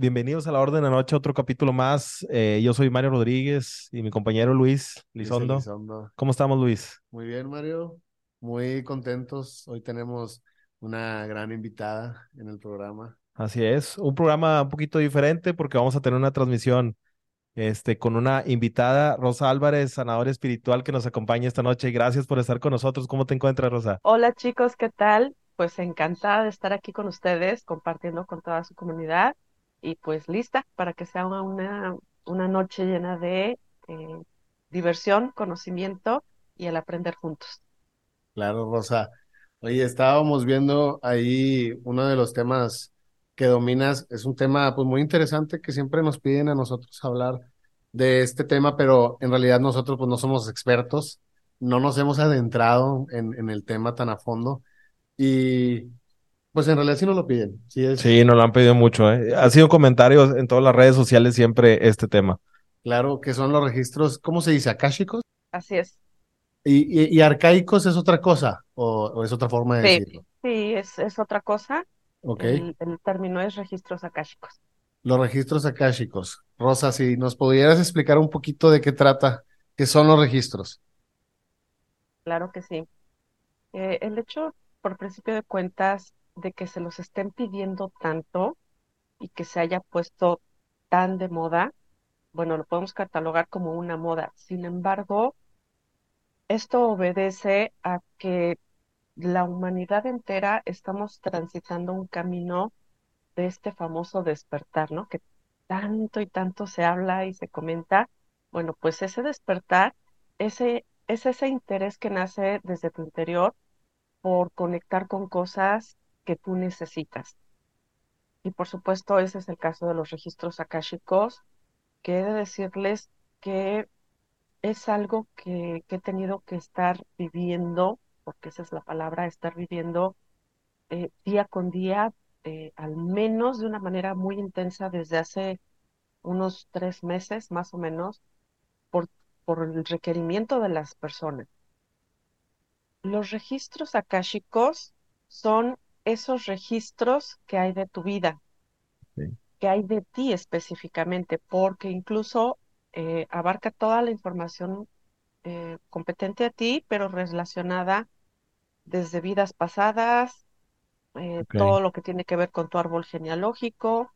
Bienvenidos a la Orden de la Noche, otro capítulo más. Eh, yo soy Mario Rodríguez y mi compañero Luis Lizondo. Lizondo. ¿Cómo estamos, Luis? Muy bien, Mario. Muy contentos. Hoy tenemos una gran invitada en el programa. Así es, un programa un poquito diferente porque vamos a tener una transmisión este, con una invitada, Rosa Álvarez, sanadora espiritual, que nos acompaña esta noche. Gracias por estar con nosotros. ¿Cómo te encuentras, Rosa? Hola chicos, ¿qué tal? Pues encantada de estar aquí con ustedes, compartiendo con toda su comunidad y pues lista para que sea una, una noche llena de eh, diversión, conocimiento y el aprender juntos. Claro, Rosa. Oye, estábamos viendo ahí uno de los temas que dominas, es un tema pues muy interesante que siempre nos piden a nosotros hablar de este tema, pero en realidad nosotros pues no somos expertos, no nos hemos adentrado en, en el tema tan a fondo y pues en realidad sí nos lo piden. Sí, es, Sí, nos lo han pedido mucho. ¿eh? Ha sido comentarios en todas las redes sociales siempre este tema. claro que son los registros, ¿cómo se dice? ¿Akáshicos? Así es. ¿Y, y, y arcaicos es otra cosa o, o es otra forma de Sí, decirlo? sí, es, es otra cosa. Ok. El, el término es registros akáshicos. Los registros akáshicos. Rosa, si nos pudieras explicar un poquito de qué trata, qué son los registros. Claro que sí. Eh, el hecho, por principio de cuentas, de que se los estén pidiendo tanto y que se haya puesto tan de moda, bueno, lo podemos catalogar como una moda. Sin embargo, esto obedece a que la humanidad entera estamos transitando un camino de este famoso despertar, ¿no? Que tanto y tanto se habla y se comenta. Bueno, pues ese despertar, ese, es ese interés que nace desde tu interior por conectar con cosas que tú necesitas. Y por supuesto, ese es el caso de los registros akáshicos, que he de decirles que es algo que, he tenido que estar viviendo, porque esa es la palabra, estar viviendo eh, día con día, eh, al menos de una manera muy intensa desde hace unos tres meses más o menos, por, por el requerimiento de las personas. Los registros akáshicos son esos registros que hay de tu vida, Sí. que hay de ti específicamente, porque incluso eh, abarca toda la información eh, competente a ti, pero relacionada desde vidas pasadas, eh, todo lo que tiene que ver con tu árbol genealógico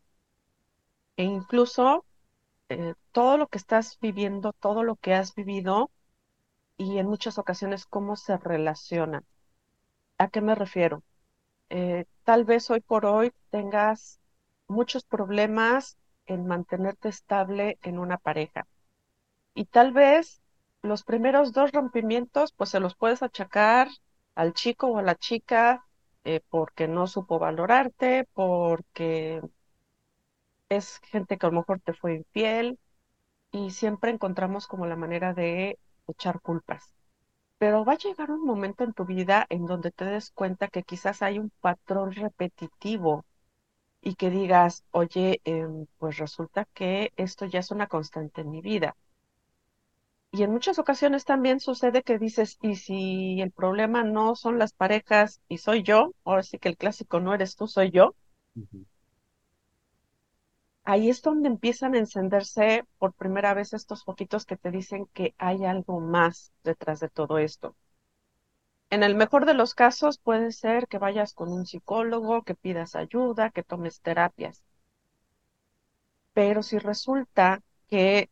e incluso eh, todo lo que estás viviendo, todo lo que has vivido y en muchas ocasiones cómo se relacionan. ¿A qué me refiero? Eh, tal vez hoy por hoy tengas muchos problemas en mantenerte estable en una pareja y tal vez los primeros dos rompimientos pues se los puedes achacar al chico o a la chica eh, porque no supo valorarte, porque es gente que a lo mejor te fue infiel y siempre encontramos como la manera de echar culpas. Pero va a llegar un momento en tu vida en donde te des cuenta que quizás hay un patrón repetitivo y que digas, oye, em, pues resulta que esto ya es una constante en mi vida. Y en muchas ocasiones también sucede que dices, y si el problema no son las parejas y soy yo, ahora sí que el clásico no eres tú, soy yo. Ahí es donde empiezan a encenderse por primera vez estos foquitos que te dicen que hay algo más detrás de todo esto. En el mejor de los casos puede ser que vayas con un psicólogo, que pidas ayuda, que tomes terapias. Pero si resulta que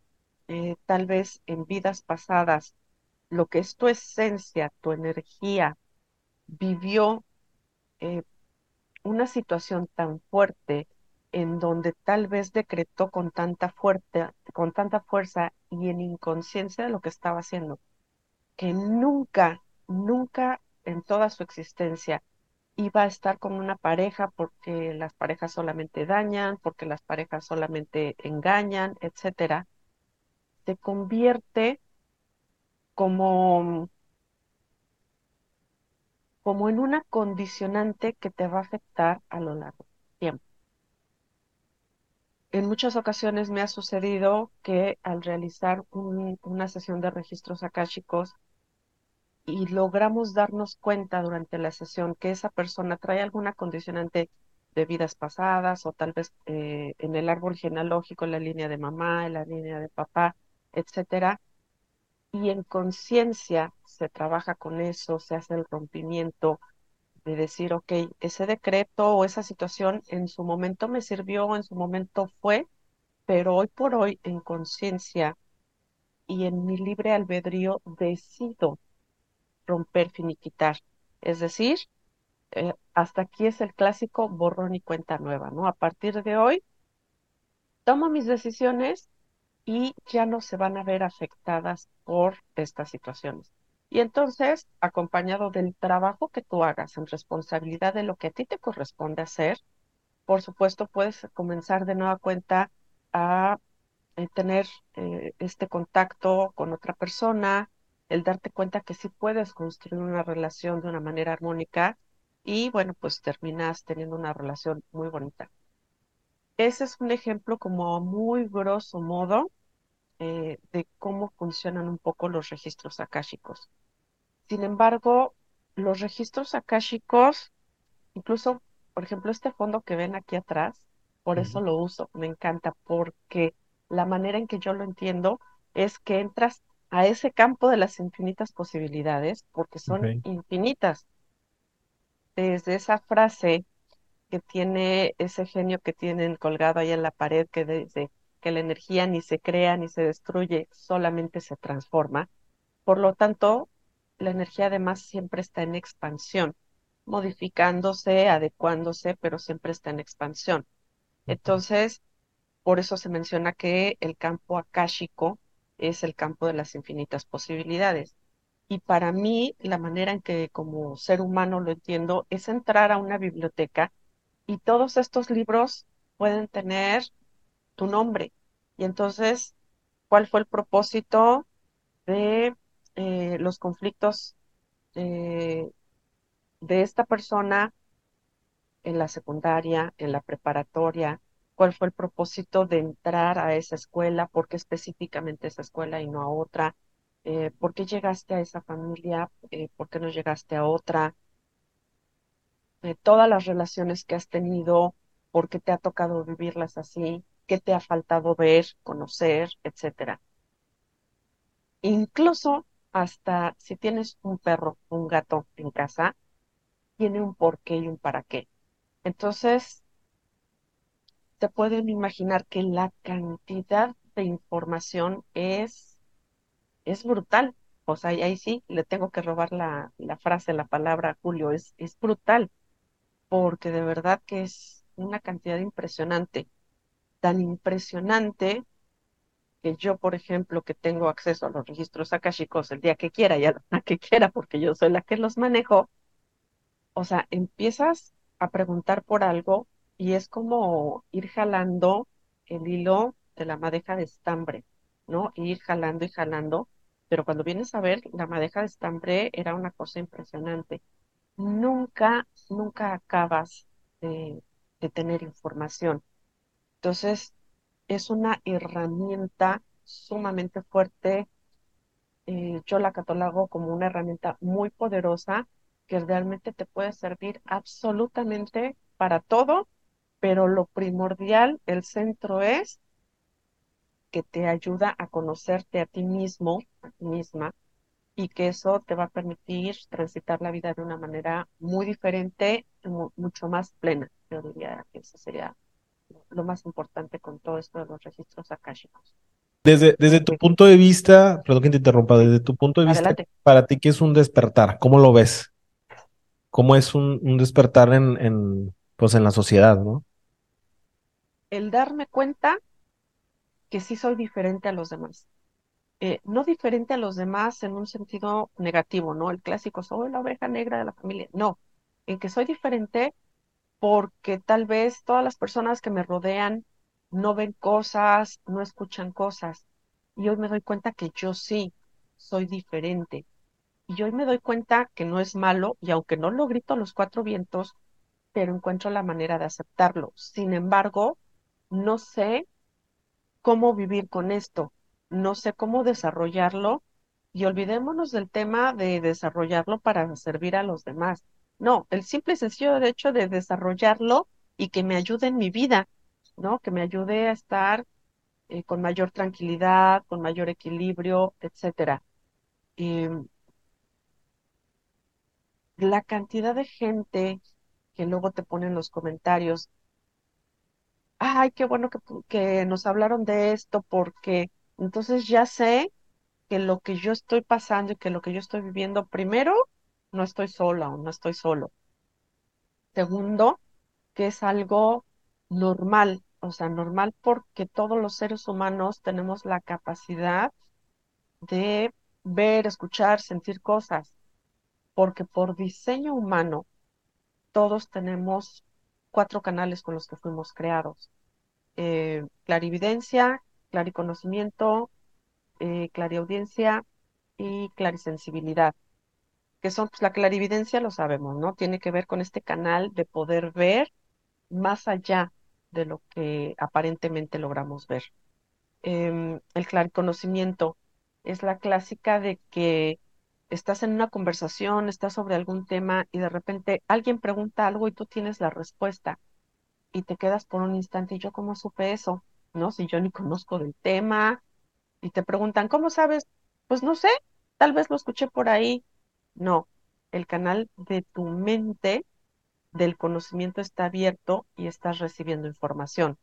eh, tal vez en vidas pasadas lo que es tu esencia, tu energía, vivió eh, una situación tan fuerte en donde tal vez decretó con tanta fuerte, con tanta fuerza y en inconsciencia de lo que estaba haciendo, que nunca, nunca en toda su existencia iba a estar con una pareja porque las parejas solamente dañan, porque las parejas solamente engañan, etcétera, se convierte como, como en una condicionante que te va a afectar a lo largo. En muchas ocasiones me ha sucedido que al realizar un- una sesión de registros akáshicos y logramos darnos cuenta durante la sesión que esa persona trae alguna condicionante de vidas pasadas o tal vez eh, en el árbol genealógico, en la línea de mamá, en la línea de papá, etcétera. Y en conciencia se trabaja con eso, se hace el rompimiento de decir, ok, ese decreto o esa situación en su momento me sirvió, en su momento fue, pero hoy por hoy en conciencia y en mi libre albedrío decido romper, finiquitar. Es decir, eh, hasta aquí es el clásico borrón y cuenta nueva, ¿no? A partir de hoy, tomo mis decisiones y ya no se van a ver afectadas por estas situaciones. Y entonces, acompañado del trabajo que tú hagas en responsabilidad de lo que a ti te corresponde hacer, por supuesto, puedes comenzar de nueva cuenta a eh, tener eh, este contacto con otra persona, el darte cuenta que sí puedes construir una relación de una manera armónica y bueno, pues terminas teniendo una relación muy bonita. Ese es un ejemplo como muy grosso modo eh, de cómo funcionan un poco los registros akáshicos. Sin embargo, los registros akáshicos, incluso, por ejemplo, este fondo que ven aquí atrás, por eso lo uso, me encanta, porque la manera en que yo lo entiendo es que entras a ese campo de las infinitas posibilidades, porque son infinitas. Desde esa frase que tiene ese genio que tienen colgado ahí en la pared, que dice que la energía ni se crea ni se destruye, solamente se transforma. Por lo tanto, la energía además siempre está en expansión, modificándose, adecuándose, pero siempre está en expansión. Entonces, por eso se menciona que el campo akáshico es el campo de las infinitas posibilidades. Y para mí, la manera en que como ser humano lo entiendo es entrar a una biblioteca y todos estos libros pueden tener tu nombre. Y entonces, ¿cuál fue el propósito de eh, los conflictos eh, de esta persona en la secundaria, en la preparatoria? ¿Cuál fue el propósito de entrar a esa escuela? ¿Por qué específicamente esa escuela y no a otra? eh, por qué llegaste a esa familia, eh, por qué no llegaste a otra, eh, todas las relaciones que has tenido, por qué te ha tocado vivirlas así, qué te ha faltado ver, conocer, etcétera. Incluso hasta si tienes un perro, un gato en casa, tiene un porqué y un para qué. Entonces, te pueden imaginar que la cantidad de información es es brutal. O sea, ahí sí le tengo que robar la, la frase, la palabra, Julio, es, es brutal, porque de verdad que es una cantidad impresionante, tan impresionante que yo, por ejemplo, que tengo acceso a los registros akashicos el día que quiera y a la que quiera, porque yo soy la que los manejo, o sea, empiezas a preguntar por algo y es como ir jalando el hilo de la madeja de estambre. ¿no? ir jalando y jalando, pero cuando vienes a ver, la madeja de estambre era una cosa impresionante. Nunca, nunca acabas de, tener información. Entonces, es una herramienta sumamente fuerte. Eh, yo la catalogo como una herramienta muy poderosa que realmente te puede servir absolutamente para todo, pero lo primordial, el centro es que te ayuda a conocerte a ti mismo, a ti misma, y que eso te va a permitir transitar la vida de una manera muy diferente, mucho más plena. Yo diría que eso sería lo más importante con todo esto de los registros akáshicos. Desde, desde tu punto de vista, perdón que te interrumpa, desde tu punto de vista, para ti, ¿qué es un despertar? ¿Cómo lo ves? ¿Cómo es un, un despertar en, en, pues en la sociedad, no? El darme cuenta que sí soy diferente a los demás. Eh, no diferente a los demás en un sentido negativo, ¿no? El clásico, soy la oveja negra de la familia. No, en que soy diferente porque tal vez todas las personas que me rodean no ven cosas, no escuchan cosas. Y hoy me doy cuenta que yo sí soy diferente. Y hoy me doy cuenta que no es malo, y aunque no lo grito a los cuatro vientos, pero encuentro la manera de aceptarlo. Sin embargo, no sé cómo vivir con esto, no sé cómo desarrollarlo y olvidémonos del tema de desarrollarlo para servir a los demás. No, el simple y sencillo hecho de desarrollarlo y que me ayude en mi vida, ¿no? Que me ayude a estar eh, con mayor tranquilidad, con mayor equilibrio, etcétera. La cantidad de gente que luego te pone en los comentarios, ay, qué bueno que, que nos hablaron de esto porque entonces ya sé que lo que yo estoy pasando y que lo que yo estoy viviendo, primero, no estoy sola o no estoy solo. Segundo, que es algo normal, o sea, normal porque todos los seres humanos tenemos la capacidad de ver, escuchar, sentir cosas, porque por diseño humano todos tenemos cuatro canales con los que fuimos creados. Eh, clarividencia, clariconocimiento, eh, clariaudiencia y clarisensibilidad, que son, pues la clarividencia lo sabemos, ¿no? Tiene que ver con este canal de poder ver más allá de lo que aparentemente logramos ver. Eh, el clariconocimiento es la clásica de que estás en una conversación, estás sobre algún tema y de repente alguien pregunta algo y tú tienes la respuesta y te quedas por un instante y yo cómo supe eso, ¿no? Si yo ni conozco del tema y te preguntan, ¿cómo sabes? Pues no sé, tal vez lo escuché por ahí. No, el canal de tu mente del conocimiento está abierto y estás recibiendo información.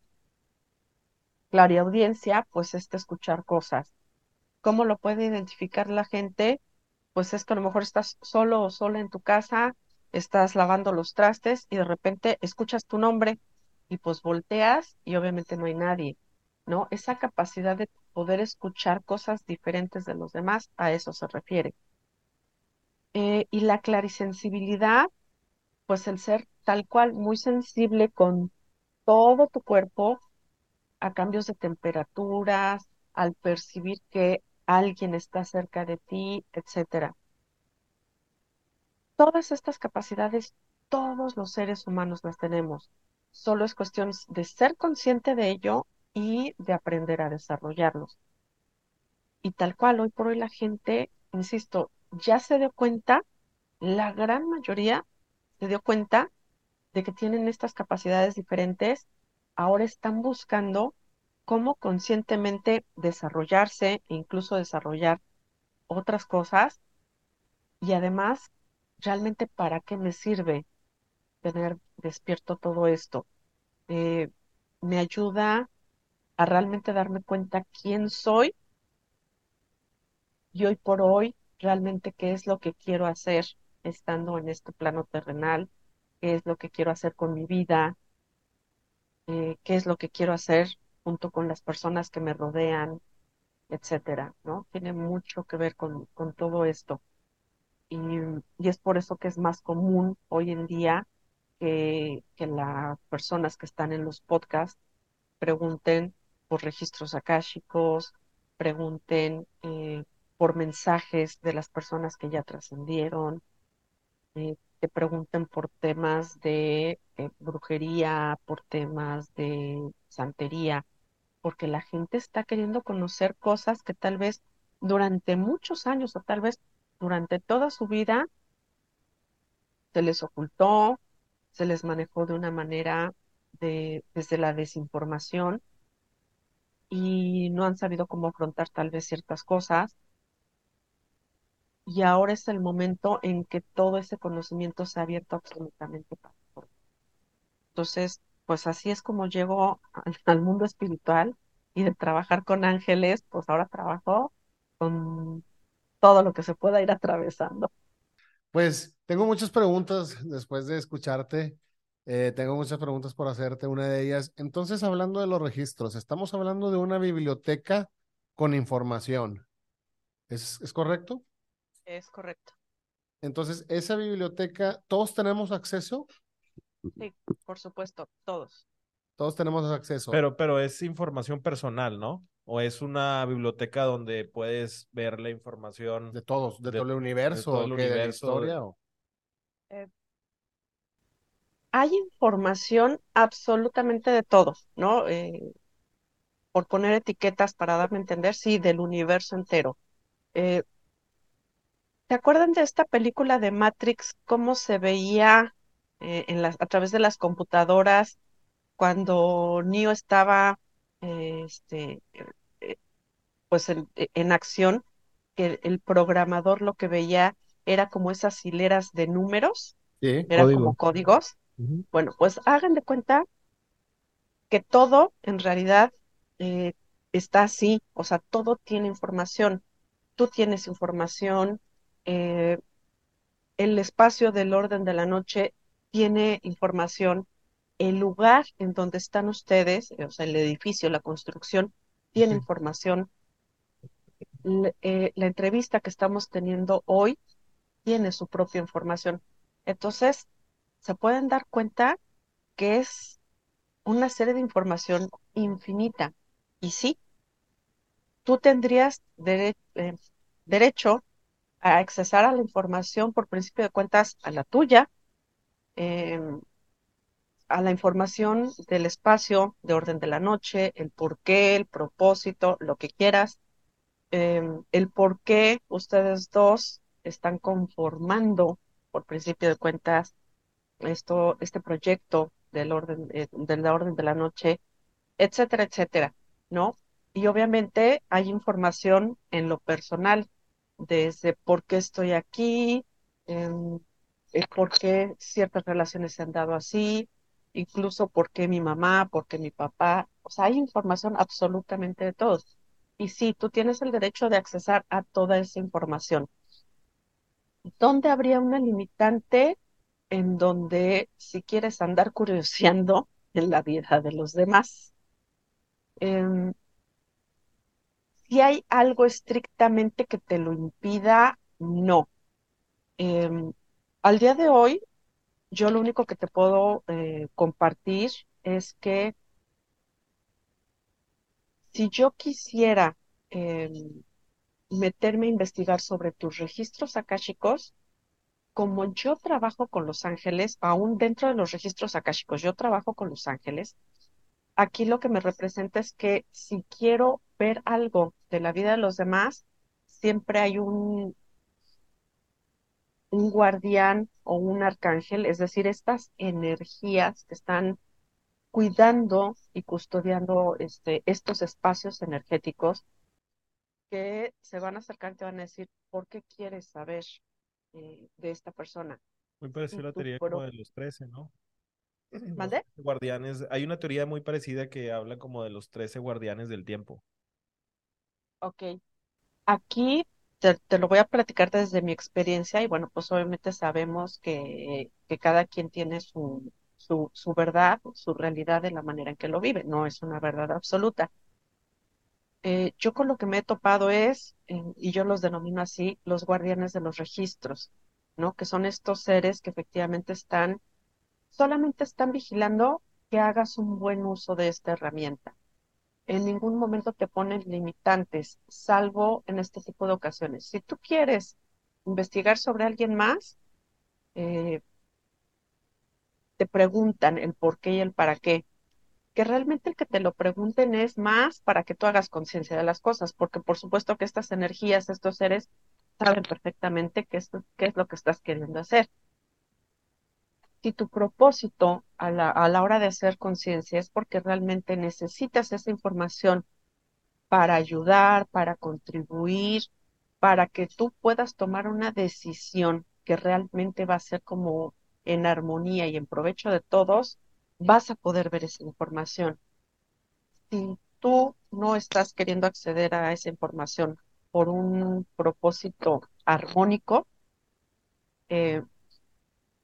Clariaudiencia, pues es escuchar cosas. ¿Cómo lo puede identificar la gente? Pues es que a lo mejor estás solo o sola en tu casa, estás lavando los trastes y de repente escuchas tu nombre y pues volteas y obviamente no hay nadie, ¿no? Esa capacidad de poder escuchar cosas diferentes de los demás, a eso se refiere. Eh, y la clarisensibilidad, pues el ser tal cual muy sensible con todo tu cuerpo a cambios de temperaturas, al percibir que alguien está cerca de ti, etcétera. Todas estas capacidades, todos los seres humanos las tenemos. Solo es cuestión de ser consciente de ello y de aprender a desarrollarlos. Y tal cual, hoy por hoy la gente, insisto, ya se dio cuenta, la gran mayoría se dio cuenta de que tienen estas capacidades diferentes, ahora están buscando cómo conscientemente desarrollarse e incluso desarrollar otras cosas y además, realmente para qué me sirve tener despierto todo esto. Eh, me ayuda a realmente darme cuenta quién soy y hoy por hoy realmente qué es lo que quiero hacer estando en este plano terrenal, qué es lo que quiero hacer con mi vida, eh, qué es lo que quiero hacer junto con las personas que me rodean, etcétera, ¿no? Tiene mucho que ver con, con todo esto. Y, y, es por eso que es más común hoy en día que, que las personas que están en los podcasts pregunten por registros akáshicos, pregunten eh, por mensajes de las personas que ya trascendieron, eh, te pregunten por temas de eh, brujería, por temas de santería, porque la gente está queriendo conocer cosas que tal vez durante muchos años o tal vez durante toda su vida se les ocultó, se les manejó de una manera de, desde la desinformación y no han sabido cómo afrontar tal vez ciertas cosas. Y ahora es el momento en que todo ese conocimiento se ha abierto absolutamente para todos. Entonces, pues así es como llego al, mundo espiritual y de trabajar con ángeles, pues ahora trabajo con todo lo que se pueda ir atravesando. Pues tengo muchas preguntas después de escucharte. Eh, tengo muchas preguntas por hacerte. Una de ellas, entonces, hablando de los registros, estamos hablando de una biblioteca con información. ¿Es, es correcto? Es correcto. Entonces, esa biblioteca, ¿todos tenemos acceso? Sí, por supuesto, todos. Todos tenemos acceso. Pero, pero es información personal, ¿no? ¿O es una biblioteca donde puedes ver la información de todos, de, de- todo el universo, de todo el o qué, de la universo, historia? o- Hay información absolutamente de todo, ¿no? Eh, por poner etiquetas para darme a entender, sí, del universo entero. Eh, ¿te acuerdan de esta película de Matrix, cómo se veía eh, en las, a través de las computadoras cuando Neo estaba eh, este, eh, pues en, en acción, que el programador lo que veía era como esas hileras de números, Sí, eran como Código. códigos. Bueno, pues hagan de cuenta que todo en realidad está así, o sea, todo tiene información. Tú tienes información, eh, el espacio del orden de la noche tiene información, el lugar en donde están ustedes, o sea, el edificio, la construcción, tiene información. Eh, la entrevista que estamos teniendo hoy tiene su propia información. Entonces, se pueden dar cuenta que es una serie de información infinita. Y sí, tú tendrías dere- eh, derecho a accesar a la información por principio de cuentas a la tuya, em, a la información del espacio, de orden de la noche, el porqué, el propósito, lo que quieras, em, el por qué ustedes dos están conformando por principio de cuentas esto, este proyecto del orden, eh, de la orden de la noche etcétera, etcétera, ¿no? Y obviamente hay información en lo personal, desde por qué estoy aquí, em, el por qué ciertas relaciones se han dado así, incluso por qué mi mamá, por qué mi papá, o sea, hay información absolutamente de todos. Y sí, tú tienes el derecho de accesar a toda esa información. ¿Dónde habría una limitante en donde si quieres andar curioseando en la vida de los demás? Em, Si hay algo estrictamente que te lo impida, no. Em, al día de hoy, yo lo único que te puedo eh, compartir es que si yo quisiera em, meterme a investigar sobre tus registros akáshicos, como yo trabajo con los ángeles, aún dentro de los registros akáshicos, yo trabajo con los ángeles, aquí lo que me representa es que si quiero ver algo de la vida de los demás, siempre hay un un guardián o un arcángel, es decir, estas energías que están cuidando y custodiando este, estos espacios energéticos que se van a acercar y te van a decir, ¿por qué quieres saber eh, de esta persona? Muy parecida la teoría como de los 13, ¿no? ¿Mande? 13 guardianes. Hay una teoría muy parecida que habla como de los 13 guardianes del tiempo. Ok. Aquí te, te lo voy a platicar desde mi experiencia y bueno, pues obviamente sabemos que, que cada quien tiene su, su, su verdad, su realidad de la manera en que lo vive, no es una verdad absoluta. Eh, yo con lo que me he topado es, y yo los denomino así, los guardianes de los registros, ¿no? Que son estos seres que efectivamente están, solamente están vigilando que hagas un buen uso de esta herramienta. En ningún momento te ponen limitantes, salvo en este tipo de ocasiones. Si tú quieres investigar sobre alguien más, eh, te preguntan el por qué y el para qué. Que realmente el que te lo pregunten es más para que tú hagas conciencia de las cosas, porque por supuesto que estas energías, estos seres, saben perfectamente qué es, qué es lo que estás queriendo hacer. Si tu propósito a la, hora de hacer conciencia es porque realmente necesitas esa información para ayudar, para contribuir, para que tú puedas tomar una decisión que realmente va a ser como en armonía y en provecho de todos, vas a poder ver esa información. Si tú no estás queriendo acceder a esa información por un propósito armónico, eh,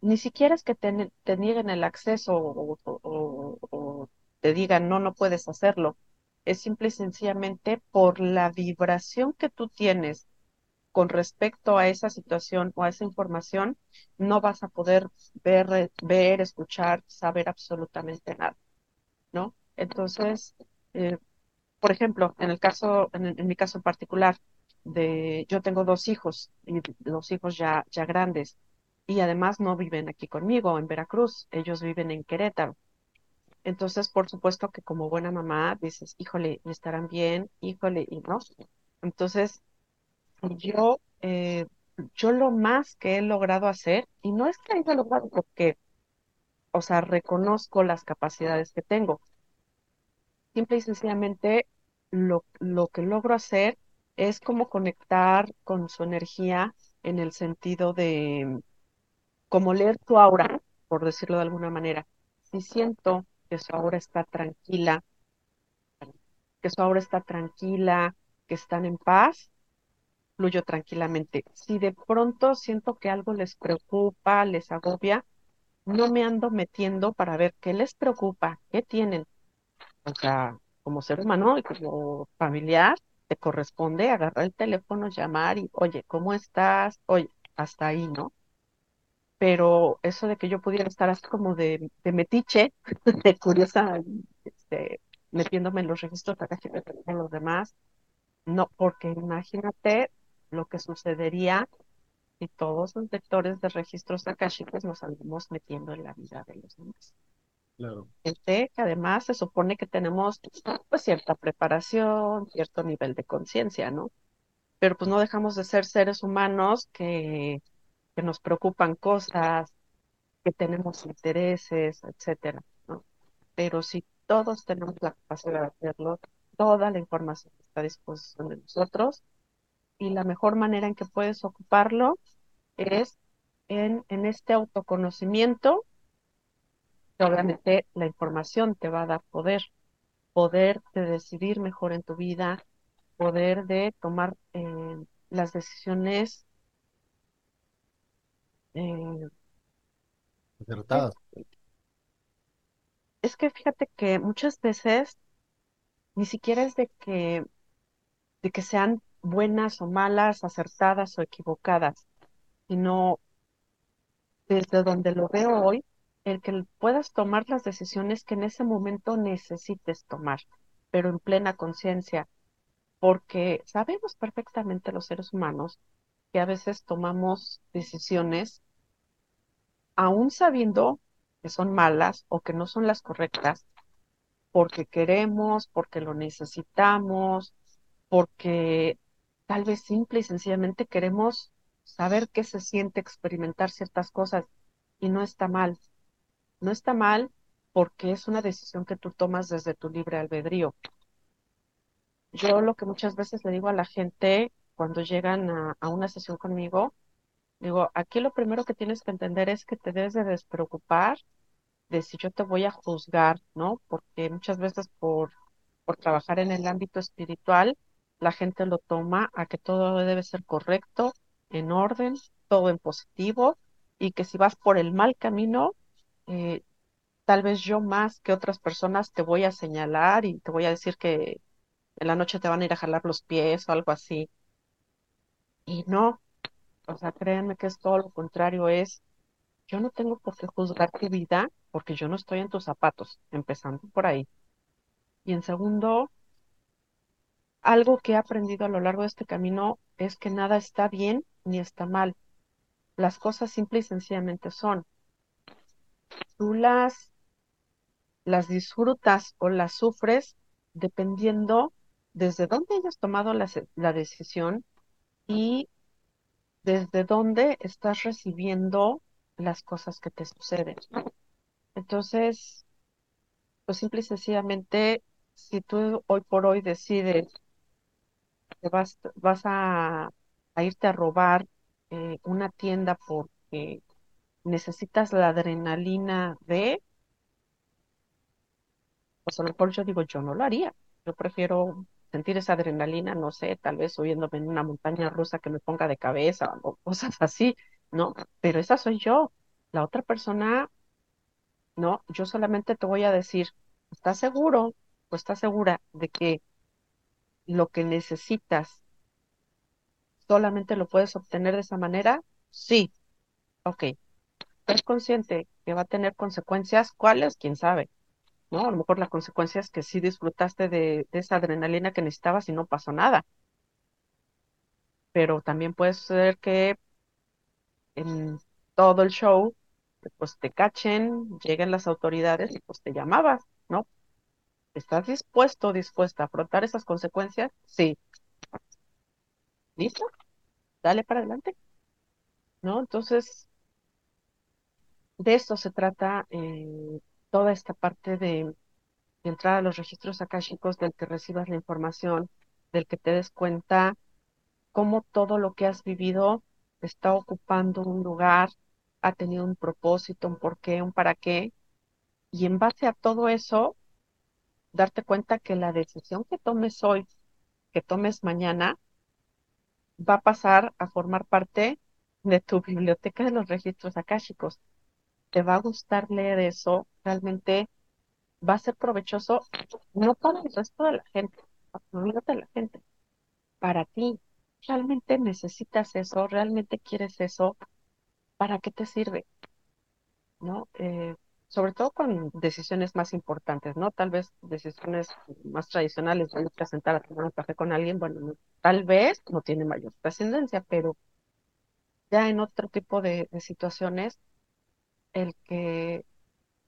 ni siquiera es que te, nieguen el acceso o, te digan no, no puedes hacerlo. Es simple y sencillamente por la vibración que tú tienes con respecto a esa situación o a esa información, no vas a poder ver, ver, escuchar, saber absolutamente nada, ¿no? Entonces, eh, por ejemplo, en el caso, en, en mi caso en particular, de, yo tengo dos hijos y los hijos ya, ya grandes y además no viven aquí conmigo en Veracruz, ellos viven en Querétaro. Entonces, por supuesto que como buena mamá dices, híjole, ¿estarán bien? Híjole, y no. Entonces, yo, eh, yo lo más que he logrado hacer, y no es que haya logrado porque o sea, reconozco las capacidades que tengo. Simple y sencillamente lo, lo que logro hacer es como conectar con su energía en el sentido de como leer tu aura, por decirlo de alguna manera. Si siento que su aura está tranquila, que su aura está tranquila, que están en paz, fluyo tranquilamente. Si de pronto siento que algo les preocupa, les agobia, no me ando metiendo para ver qué les preocupa, qué tienen. O sea, como ser humano y como familiar, te corresponde agarrar el teléfono, llamar y, oye, ¿cómo estás? Oye, hasta ahí, ¿no? Pero eso de que yo pudiera estar así como de, de metiche, de curiosa, este, metiéndome en los registros acá con los demás, no, porque imagínate lo que sucedería si todos los lectores de registros akashicos nos andamos metiendo en la vida de los demás. Claro. Gente que además se supone que tenemos pues cierta preparación, cierto nivel de conciencia, ¿no? Pero pues no dejamos de ser seres humanos que, que nos preocupan cosas, que tenemos intereses, etcétera, ¿no? Pero si todos tenemos la capacidad de hacerlo, toda la información está a disposición de nosotros y la mejor manera en que puedes ocuparlo es en, en este autoconocimiento obviamente la información te va a dar poder, poder de decidir mejor en tu vida, poder de tomar eh, las decisiones eh, acertadas. Es que fíjate que muchas veces ni siquiera es de que, de que sean buenas o malas, acertadas o equivocadas, sino desde donde lo veo hoy, el que puedas tomar las decisiones que en ese momento necesites tomar, pero en plena conciencia, porque sabemos perfectamente los seres humanos que a veces tomamos decisiones aún sabiendo que son malas o que no son las correctas, porque queremos, porque lo necesitamos, porque tal vez simple y sencillamente queremos saber qué se siente experimentar ciertas cosas y no está mal. No está mal porque es una decisión que tú tomas desde tu libre albedrío. Yo lo que muchas veces le digo a la gente cuando llegan a, a una sesión conmigo, digo, aquí lo primero que tienes que entender es que te debes de despreocupar de si yo te voy a juzgar, ¿no? Porque muchas veces por, por trabajar en el ámbito espiritual, la gente lo toma a que todo debe ser correcto, en orden, todo en positivo, y que si vas por el mal camino, eh, tal vez yo más que otras personas te voy a señalar y te voy a decir que en la noche te van a ir a jalar los pies o algo así. Y no, o sea, créanme que es todo lo contrario, es, yo no tengo por qué juzgar tu vida porque yo no estoy en tus zapatos, empezando por ahí. Y en segundo, algo que he aprendido a lo largo de este camino es que nada está bien ni está mal. Las cosas simple y sencillamente son. Tú las, las disfrutas o las sufres dependiendo desde dónde hayas tomado la, la decisión y desde dónde estás recibiendo las cosas que te suceden. Entonces, pues simple y sencillamente, si tú hoy por hoy decides que vas, a irte a robar eh, una tienda porque necesitas la adrenalina de, pues a lo mejor yo digo, yo no lo haría. Yo prefiero sentir esa adrenalina, no sé, tal vez subiéndome en una montaña rusa que me ponga de cabeza o cosas así, ¿no? Pero esa soy yo. La otra persona, no, yo solamente te voy a decir, ¿estás seguro o estás segura de que lo que necesitas solamente lo puedes obtener de esa manera? Sí. Ok. ¿Estás consciente que va a tener consecuencias? ¿Cuáles? ¿Quién sabe? ¿No? A lo mejor la consecuencia es que sí disfrutaste de, esa adrenalina que necesitabas y no pasó nada. Pero también puede ser que en todo el show, pues te cachen, lleguen las autoridades y pues te llamabas, ¿no? ¿Estás dispuesto dispuesta a afrontar esas consecuencias? Sí. ¿Listo? Dale para adelante. ¿No? Entonces, de esto se trata eh, toda esta parte de, de entrar a los registros akáshicos, del que recibas la información, del que te des cuenta cómo todo lo que has vivido está ocupando un lugar, ha tenido un propósito, un porqué, un para qué, y en base a todo eso, darte cuenta que la decisión que tomes hoy, que tomes mañana, va a pasar a formar parte de tu biblioteca de los registros akáshicos. Te va a gustar leer eso, realmente va a ser provechoso, no para el resto de la gente, la gente, para ti. ¿Realmente necesitas eso? ¿Realmente quieres eso? ¿Para qué te sirve? ¿No? Eh, sobre todo con decisiones más importantes, ¿no? Tal vez decisiones más tradicionales, a sentar a tomar un café con alguien, bueno, no- tal vez no tiene mayor trascendencia, pero ya en otro tipo de situaciones, el que,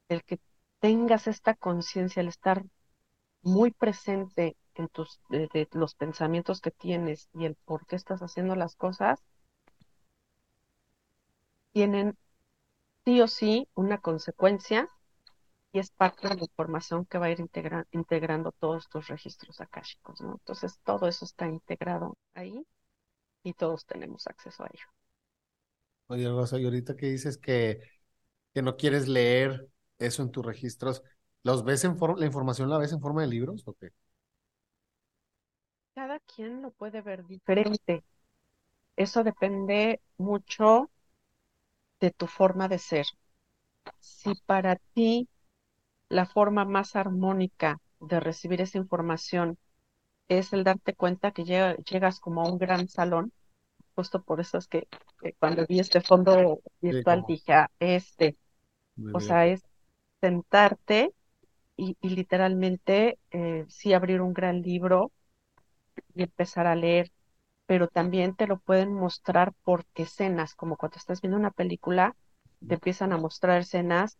el que tengas esta conciencia, el estar muy presente en tus, de, los pensamientos que tienes y el por qué estás haciendo las cosas, tienen sí o sí una consecuencia y es parte de la información que va a ir integra- integrando todos tus registros akáshicos, ¿no? Entonces, todo eso está integrado ahí y todos tenemos acceso a ello. Oye, Rosa, y ahorita que dices que, que no quieres leer eso en tus registros, ¿los ves en forma, la información la ves en forma de libros o qué? Cada quien lo puede ver diferente. Eso depende mucho de tu forma de ser. Si para ti la forma más armónica de recibir esa información es el darte cuenta que llega- llegas como a un gran salón, justo por eso es que, que cuando vi este fondo virtual dije, ah, este, muy o bien. sea, es sentarte y, y literalmente eh, sí abrir un gran libro y empezar a leer, pero también te lo pueden mostrar por escenas, como cuando estás viendo una película, te empiezan a mostrar escenas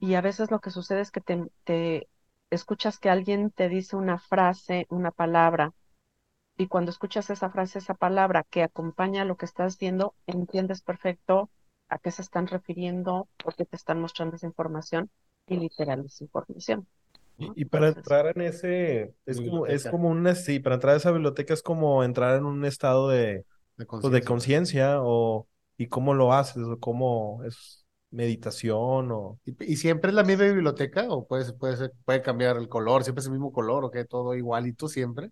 y a veces lo que sucede es que te, te escuchas que alguien te dice una frase, una palabra, y cuando escuchas esa frase, esa palabra que acompaña a lo que estás viendo, entiendes perfecto a qué se están refiriendo, por qué te están mostrando esa información, y literal es información, ¿no? Y, y para Entonces, entrar en ese, es como, es como una, sí, para entrar a esa biblioteca es como entrar en un estado de, de pues, conciencia. o, y cómo lo haces, o cómo es meditación o... ¿Y, y siempre es la misma biblioteca o puede, ser- puede, ser- puede cambiar el color? ¿Siempre es el mismo color o qué? ¿Todo igualito siempre?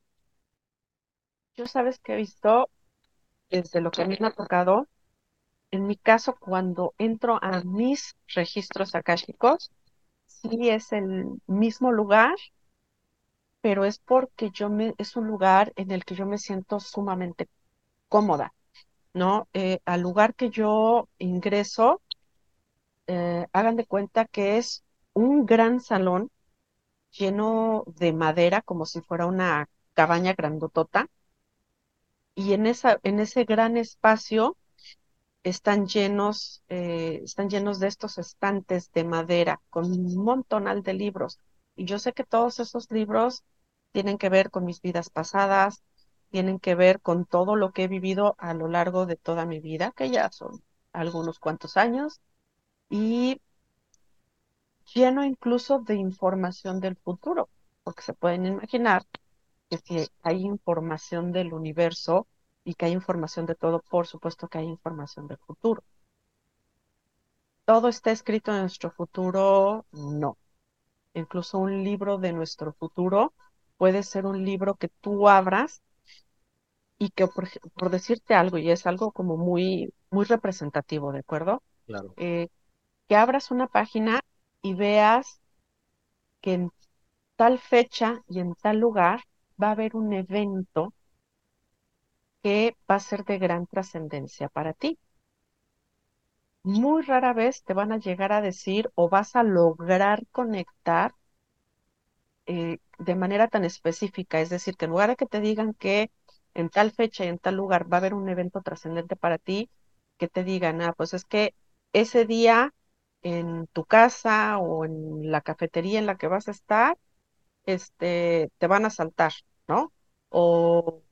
yo sabes que he visto desde lo que a mí me ha tocado, en mi caso, cuando entro a mis registros akáshicos, sí es el mismo lugar, pero es porque yo me, es un lugar en el que yo me siento sumamente cómoda, ¿no? Eh, al lugar que yo ingreso, eh, hagan de cuenta que es un gran salón lleno de madera, como si fuera una cabaña grandotota, y en esa, en ese gran espacio están llenos, eh, están llenos de estos estantes de madera con un montonal de libros. Y yo sé que todos esos libros tienen que ver con mis vidas pasadas, tienen que ver con todo lo que he vivido a lo largo de toda mi vida, que ya son algunos cuantos años, y lleno incluso de información del futuro, porque se pueden imaginar que si hay información del universo y que hay información de todo, por supuesto que hay información del futuro. ¿Todo está escrito en nuestro futuro? No. Incluso un libro de nuestro futuro puede ser un libro que tú abras y que, por, decirte algo, y es algo como muy, muy representativo, ¿de acuerdo? Claro. Eh, que abras una página y veas que en tal fecha y en tal lugar va a haber un evento que va a ser de gran trascendencia para ti. Muy rara vez te van a llegar a decir o vas a lograr conectar eh, de manera tan específica, es decir, que en lugar de que te digan que en tal fecha y en tal lugar va a haber un evento trascendente para ti, que te digan, ah, pues es que ese día en tu casa o en la cafetería en la que vas a estar, este, te van a saltar, ¿no? O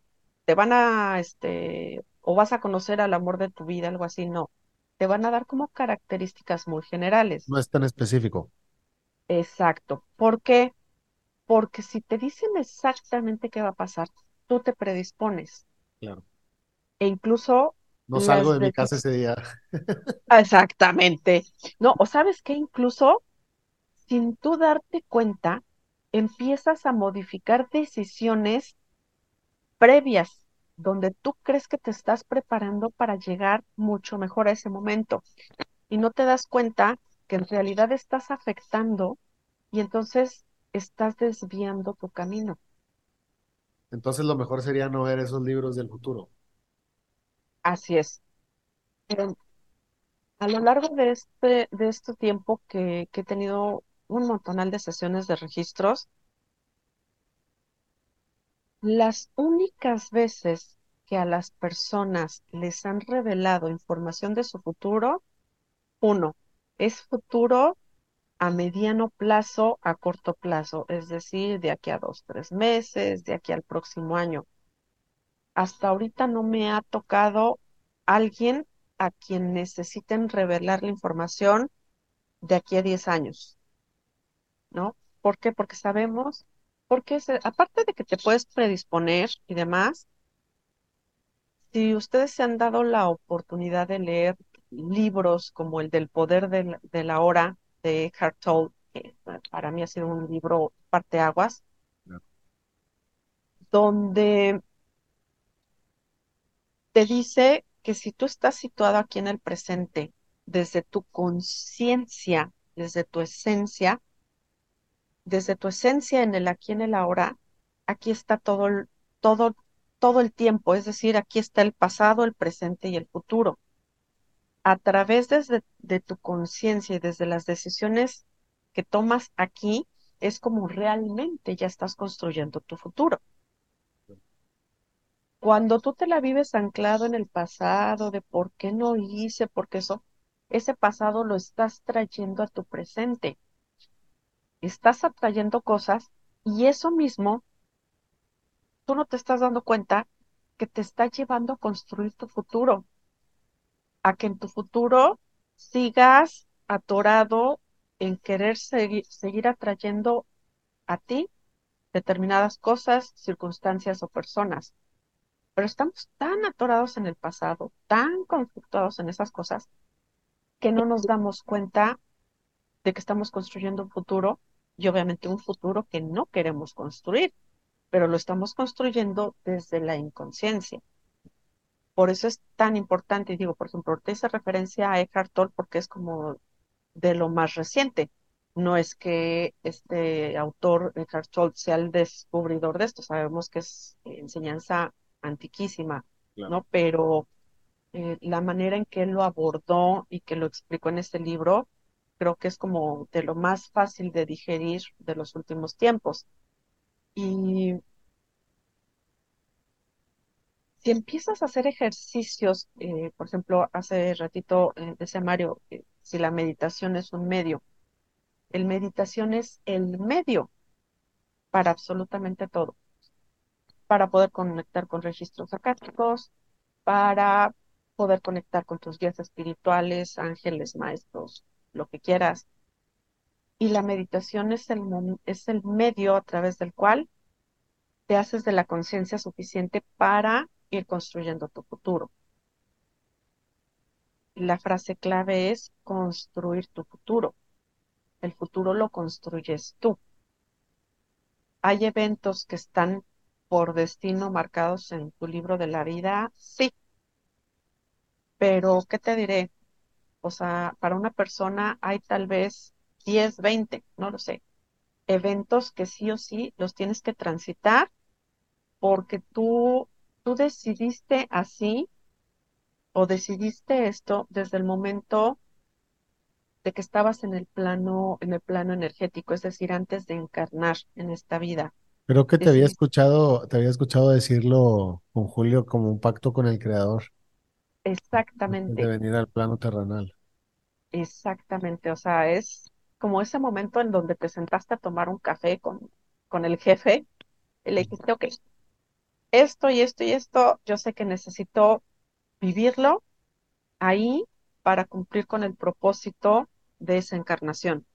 te van a, este, o vas a conocer al amor de tu vida, algo así, no. te van a dar como características muy generales. No es tan específico. Exacto. ¿Por qué? Porque si te dicen exactamente qué va a pasar, tú te predispones. Claro. E incluso No salgo de mi casa ese día. Exactamente. No, o sabes que incluso sin tú darte cuenta, empiezas a modificar decisiones previas donde tú crees que te estás preparando para llegar mucho mejor a ese momento y no te das cuenta que en realidad estás afectando y entonces estás desviando tu camino. Entonces lo mejor sería no ver esos libros del futuro. Así es. Pero a lo largo de este, de este tiempo que, que he tenido un montonal de sesiones de registros, las únicas veces que a las personas les han revelado información de su futuro, uno, es futuro a mediano plazo, a corto plazo, es decir, de aquí a dos, tres meses, de aquí al próximo año. Hasta ahorita no me ha tocado alguien a quien necesiten revelar la información de aquí a 10 años, ¿no? ¿Por qué? Porque sabemos, porque se- aparte de que te puedes predisponer y demás, si ustedes se han dado la oportunidad de leer libros como el del poder de la hora de Eckhart Tolle, que para mí ha sido un libro parteaguas, Claro. donde te dice que si tú estás situado aquí en el presente, desde tu conciencia, desde tu esencia, desde tu esencia en el aquí en el ahora, aquí está todo todo, todo el tiempo, es decir, aquí está el pasado, el presente y el futuro. A través desde, de tu conciencia y desde las decisiones que tomas aquí, es como realmente ya estás construyendo tu futuro. Cuando tú te la vives anclado en el pasado, de por qué no hice, porque eso, ese pasado lo estás trayendo a tu presente. Estás atrayendo cosas y eso mismo, tú no te estás dando cuenta que te está llevando a construir tu futuro, a que en tu futuro sigas atorado en querer segui- seguir atrayendo a ti determinadas cosas, circunstancias o personas. Pero estamos tan atorados en el pasado, tan conflictuados en esas cosas, que no nos damos cuenta de que estamos construyendo un futuro y obviamente un futuro que no queremos construir, pero lo estamos construyendo desde la inconsciencia. Por eso es tan importante, y digo, por ejemplo, ahorita hice referencia a Eckhart Tolle porque es como de lo más reciente. No es que este autor, Eckhart Tolle, sea el descubridor de esto, sabemos que es enseñanza antiquísima, Claro. ¿no? Pero eh, la manera en que él lo abordó y que lo explicó en este libro, creo que es como de lo más fácil de digerir de los últimos tiempos. Y si empiezas a hacer ejercicios, eh, por ejemplo, hace ratito eh, decía Mario, si la meditación es un medio, el meditación es el medio para absolutamente todo, para poder conectar con registros acásticos, para poder conectar con tus guías espirituales, ángeles, maestros, lo que quieras. Y la meditación es el, es el medio a través del cual te haces de la conciencia suficiente para ir construyendo tu futuro. La frase clave es construir tu futuro. El futuro lo construyes tú. ¿Hay eventos que están por destino marcados en tu libro de la vida? Sí, pero ¿qué te diré? O sea, para una persona hay tal vez 10, 20, no lo sé, eventos que sí o sí los tienes que transitar porque tú, tú decidiste así o decidiste esto desde el momento de que estabas en el plano, en el plano energético, es decir, antes de encarnar en esta vida. Creo que te había escuchado, te había escuchado decirlo con Julio como un pacto con el Creador antes de exactamente, venir al plano terrenal. Exactamente. O sea, es como ese momento en donde te sentaste a tomar un café con, con el jefe y le dijiste, ok, esto y esto y esto, yo sé que necesito vivirlo ahí para cumplir con el propósito de esa encarnación.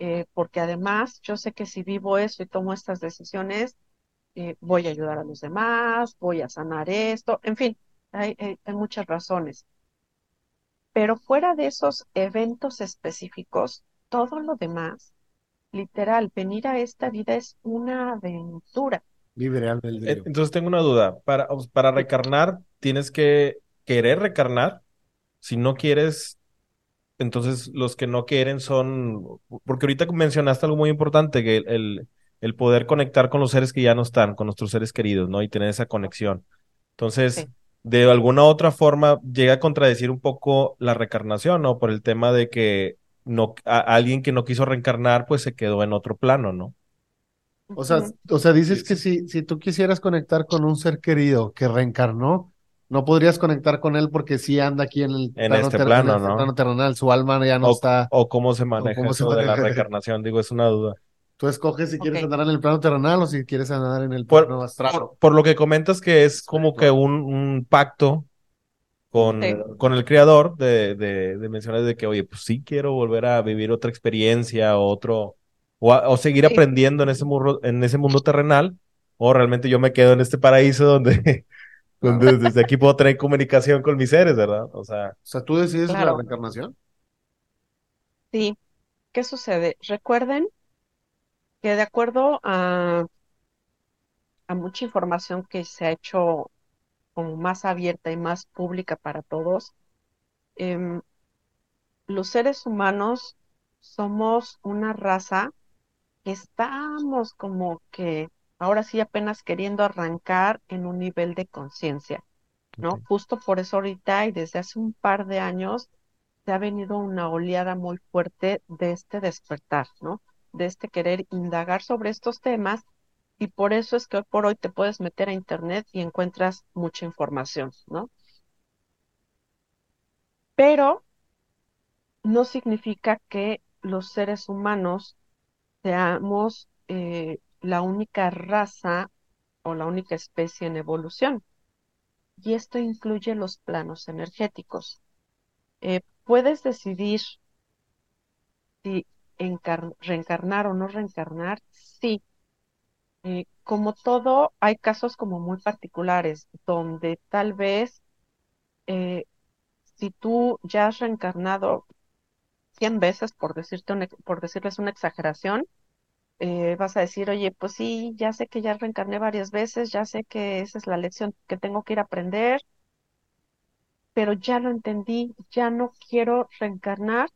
Eh, porque además yo sé que si vivo eso y tomo estas decisiones, eh, voy a ayudar a los demás, voy a sanar esto, en fin, hay, hay muchas razones. Pero fuera de esos eventos específicos, todo lo demás, literal, venir a esta vida es una aventura. Eh, entonces tengo una duda. Para, para recarnar, tienes que querer recarnar. Si no quieres, entonces los que no quieren son, porque ahorita mencionaste algo muy importante, que el, el, poder conectar con los seres que ya no están, con nuestros seres queridos, ¿no? Y tener esa conexión. Entonces, de alguna otra forma, llega a contradecir un poco la recarnación, ¿no? Por el tema de que no, alguien que no quiso reencarnar, pues se quedó en otro plano, ¿no? O sea, o sea, dices que si, si tú quisieras conectar con un ser querido que reencarnó, no podrías conectar con él porque sí anda aquí en el en este plano, ¿no? plano terrenal, su alma ya no está. O cómo se maneja eso de la reencarnación, digo, es una duda. Tú escoges si quieres andar en el plano terrenal o si quieres andar en el plano astral. Por, lo que comentas que es como que un, un pacto con, con el creador de, de, de mencionar de que, oye, pues sí quiero volver a vivir otra experiencia o otro, o, seguir aprendiendo en ese, mundo, en ese mundo terrenal, o realmente yo me quedo en este paraíso donde, donde desde aquí puedo tener comunicación con mis seres, ¿verdad? O sea, o sea ¿tú decides la reencarnación? Sí. ¿Qué sucede? Recuerden que de acuerdo a, a mucha información que se ha hecho como más abierta y más pública para todos, em, los seres humanos somos una raza estamos como que ahora sí apenas queriendo arrancar en un nivel de conciencia, ¿no? Justo por eso ahorita y desde hace un par de años se ha venido una oleada muy fuerte de este despertar, ¿no? De este querer indagar sobre estos temas y por eso es que hoy por hoy te puedes meter a internet y encuentras mucha información, ¿no? Pero no significa que los seres humanos seamos eh, la única raza o la única especie en evolución. Y esto incluye los planos energéticos. Eh, puedes decidir si reencarnar o no reencarnar, sí. Eh, como todo, hay casos como muy particulares donde tal vez si tú ya has reencarnado 100 veces, por, decirte por decirles una exageración, eh, vas a decir, oye, pues sí, ya sé que ya reencarné varias veces, ya sé que esa es la lección que tengo que ir a aprender, pero ya lo entendí, ya no quiero reencarnar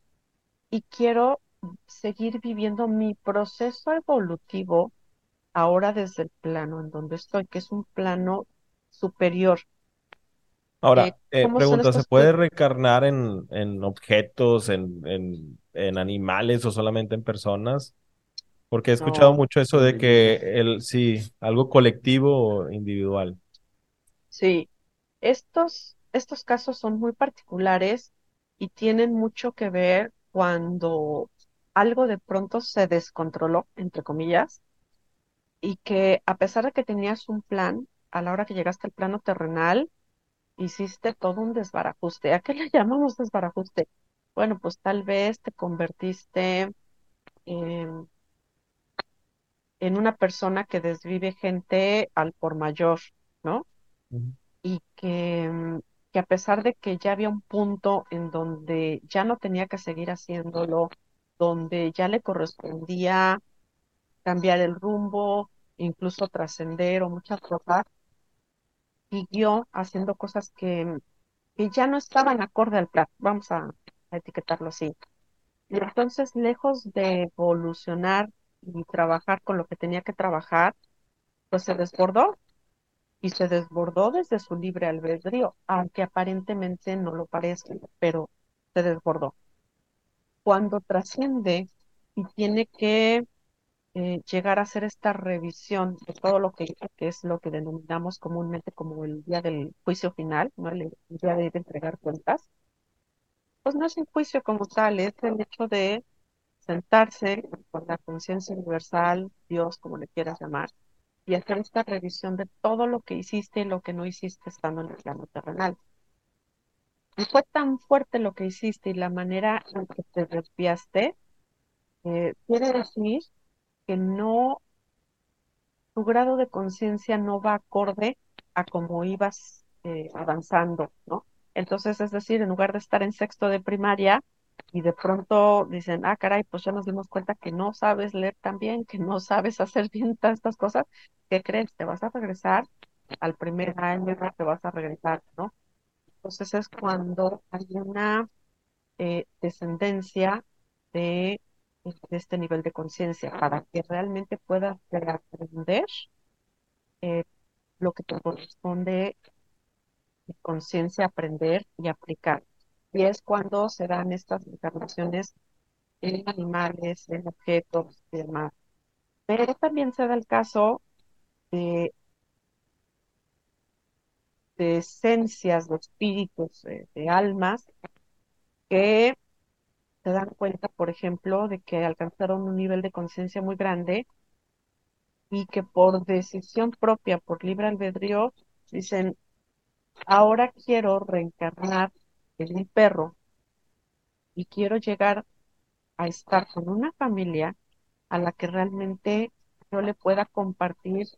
y quiero seguir viviendo mi proceso evolutivo ahora desde el plano en donde estoy, que es un plano superior, Ahora, eh, eh pregunta, ¿se puede reencarnar en, en objetos, en, en, en, animales o solamente en personas? Porque he escuchado mucho eso de que el, sí, algo colectivo o individual. Sí, estos, estos casos son muy particulares y tienen mucho que ver cuando algo de pronto se descontroló, entre comillas, y que a pesar de que tenías un plan, a la hora que llegaste al plano terrenal, hiciste todo un desbarajuste. ¿A qué le llamamos desbarajuste? Bueno, pues tal vez te convertiste en, en una persona que desvive gente al por mayor, ¿no? Y que, que a pesar de que ya había un punto en donde ya no tenía que seguir haciéndolo, donde ya le correspondía cambiar el rumbo, incluso trascender o muchas cosas, siguió haciendo cosas que, ya no estaban acorde al plan, vamos a, etiquetarlo así. Y entonces, lejos de evolucionar y trabajar con lo que tenía que trabajar, pues se desbordó y se desbordó desde su libre albedrío, aunque aparentemente no lo parezca, pero se desbordó. Cuando trasciende y tiene que eh, llegar a hacer esta revisión de todo lo que es lo que denominamos comúnmente como el día del juicio final, ¿no? el, día de, entregar cuentas, pues no es un juicio como tal, es el hecho de sentarse con la conciencia universal, Dios, como le quieras llamar, y hacer esta revisión de todo lo que hiciste y lo que no hiciste estando en el plano terrenal. Fue tan fuerte lo que hiciste y la manera en que te desviaste, eh, quiere decir que no, tu grado de conciencia no va acorde a cómo ibas eh, avanzando, ¿no? Entonces, es decir, en lugar de estar en sexto de primaria y de pronto dicen, ah, caray, pues ya nos dimos cuenta que no sabes leer tan bien, que no sabes hacer bien estas cosas, ¿qué crees? Te vas a regresar al primer año, te vas a regresar, ¿no? Entonces es cuando hay una eh, descendencia de, este nivel de conciencia para que realmente puedas aprender eh, lo que te corresponde conciencia aprender y aplicar. Y es cuando se dan estas encarnaciones en animales, en objetos y demás. Pero también se da el caso de, de esencias, de espíritus, de, almas, que se dan cuenta, por ejemplo, de que alcanzaron un nivel de conciencia muy grande y que por decisión propia, por libre albedrío, dicen, ahora quiero reencarnar en un perro y quiero llegar a estar con una familia a la que realmente yo le pueda compartir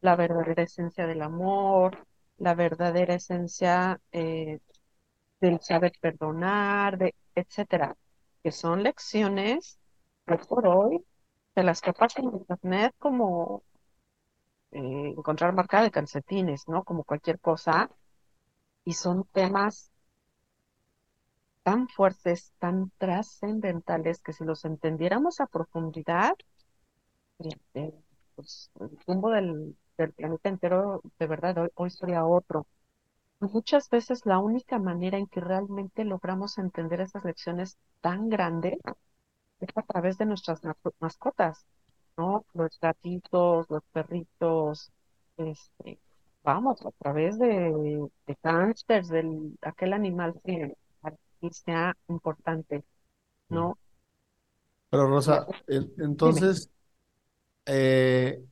la verdadera esencia del amor, la verdadera esencia eh, del saber perdonar, de, etcétera, que son lecciones que por hoy de las pasan en internet como eh, encontrar marca de calcetines, ¿no? Como cualquier cosa. Y son temas tan fuertes, tan trascendentales, que si los entendiéramos a profundidad, este, pues, el rumbo del, planeta entero, de verdad, hoy, hoy sería otro. Muchas veces la única manera en que realmente logramos entender esas lecciones tan grandes es a través de nuestras mascotas. ¿no? Los gatitos, los perritos, este, vamos, a través de, de hamsters, del aquel animal que sea importante, ¿no? Pero Rosa, entonces, eh,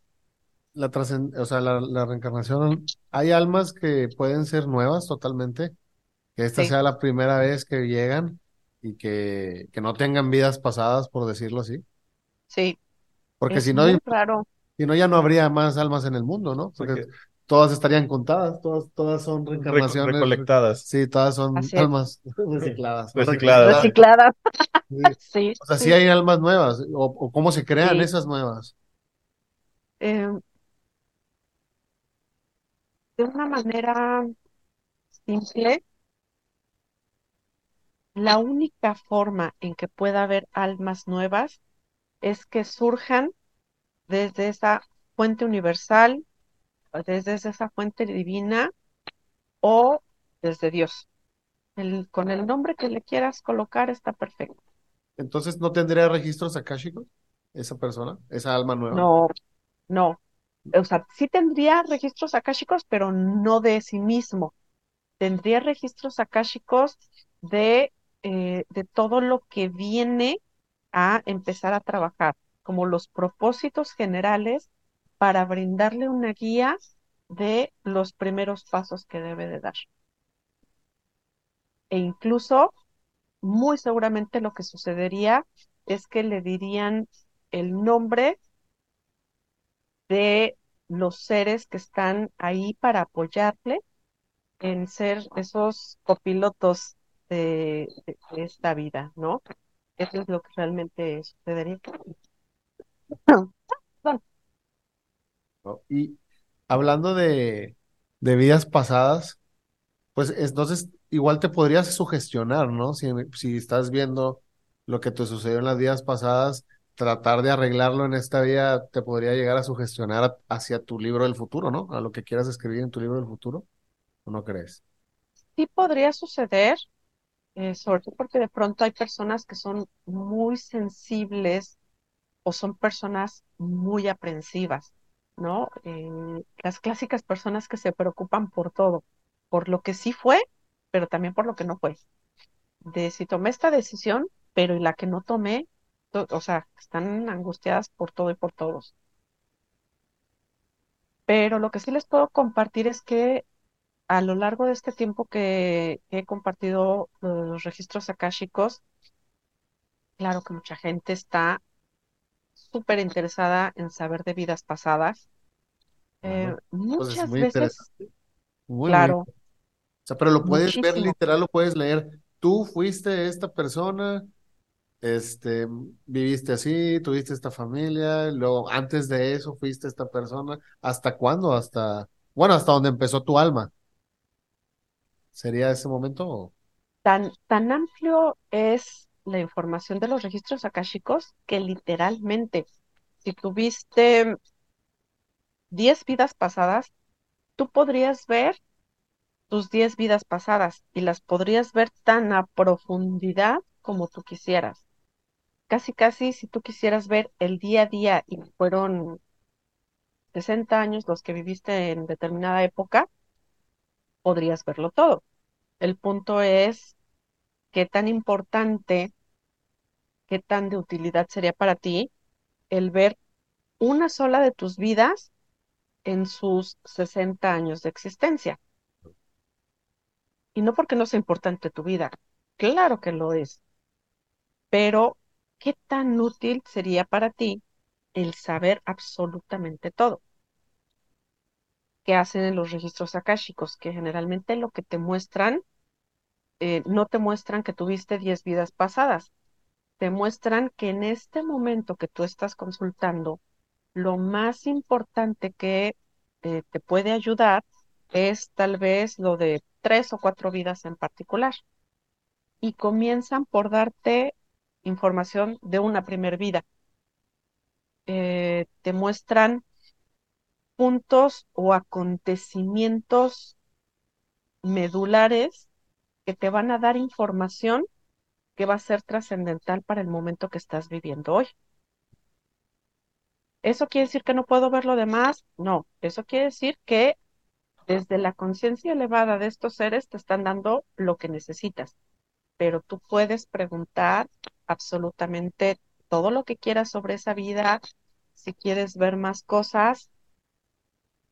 la, o sea, la, reencarnación, ¿hay almas que pueden ser nuevas totalmente? Que esta sea la primera vez que llegan y que, que no tengan vidas pasadas, por decirlo así. Sí, porque si no, si no, ya no habría más almas en el mundo, ¿no? Porque todas estarían contadas, todas, todas son reencarnaciones. Recolectadas. Sí, todas son almas recicladas. Recicladas. Recicladas. Sí. O sea, sí hay almas nuevas, o, cómo se crean esas nuevas. Em, de una manera simple, la única forma en que pueda haber almas nuevas es que surjan desde esa fuente universal, desde esa fuente divina o desde Dios. El, con el nombre que le quieras colocar está perfecto. Entonces, ¿no tendría registros akáshicos esa persona, esa alma nueva? No, no. O sea, sí tendría registros akáshicos, pero no de sí mismo. Tendría registros akáshicos de, eh, de todo lo que viene a empezar a trabajar, como los propósitos generales para brindarle una guía de los primeros pasos que debe de dar. E incluso, muy seguramente lo que sucedería es que le dirían el nombre de los seres que están ahí para apoyarle en ser esos copilotos de, esta vida, ¿no? Eso es lo que realmente sucedería. Y hablando de, de vidas pasadas, pues entonces igual te podrías sugestionar, ¿no? Si, si estás viendo lo que te sucedió en las vidas pasadas, tratar de arreglarlo en esta vida te podría llegar a sugestionar hacia tu libro del futuro, ¿no? A lo que quieras escribir en tu libro del futuro, ¿o no crees? Sí podría suceder, eh, sobre todo porque de pronto hay personas que son muy sensibles o son personas muy aprensivas, ¿no? Eh, las clásicas personas que se preocupan por todo, por lo que sí fue, pero también por lo que no fue. De si tomé esta decisión, pero y la que no tomé, o sea, están angustiadas por todo y por todos. Pero lo que sí les puedo compartir es que a lo largo de este tiempo que, he compartido los registros akáshicos, claro que mucha gente está súper interesada en saber de vidas pasadas. Eh, muchas veces, claro. o sea, pero lo puedes ver literal, lo puedes leer. Tú fuiste esta persona, este, viviste así, tuviste esta familia, luego antes de eso fuiste esta persona. ¿Hasta cuándo? Hasta, bueno, hasta donde empezó tu alma. ¿Sería ese momento? Tan, tan amplio es la información de los registros akáshicos que literalmente, si tuviste 10 vidas pasadas, tú podrías ver tus 10 vidas pasadas y las podrías ver tan a profundidad como tú quisieras. Casi, casi, si tú quisieras ver el día a día y fueron 60 años los que viviste en determinada época, podrías verlo todo. El punto es qué tan importante, qué tan de utilidad sería para ti el ver una sola de tus vidas en sus 60 años de existencia. Y no porque no sea importante tu vida, claro que lo es, pero ¿qué tan útil sería para ti el saber absolutamente todo? ¿Qué hacen en los registros akáshicos? Que generalmente lo que te muestran, eh, no te muestran que tuviste 10 vidas pasadas, te muestran que en este momento que tú estás consultando, lo más importante que eh, te puede ayudar es tal vez lo de tres o cuatro vidas en particular. Y comienzan por darte información de una primer vida. Eh, te muestran puntos o acontecimientos medulares que te van a dar información que va a ser trascendental para el momento que estás viviendo hoy. ¿Eso quiere decir que no puedo ver lo demás? No, eso quiere decir que desde la conciencia elevada de estos seres te están dando lo que necesitas, pero tú puedes preguntar absolutamente todo lo que quieras sobre esa vida. Si quieres ver más cosas,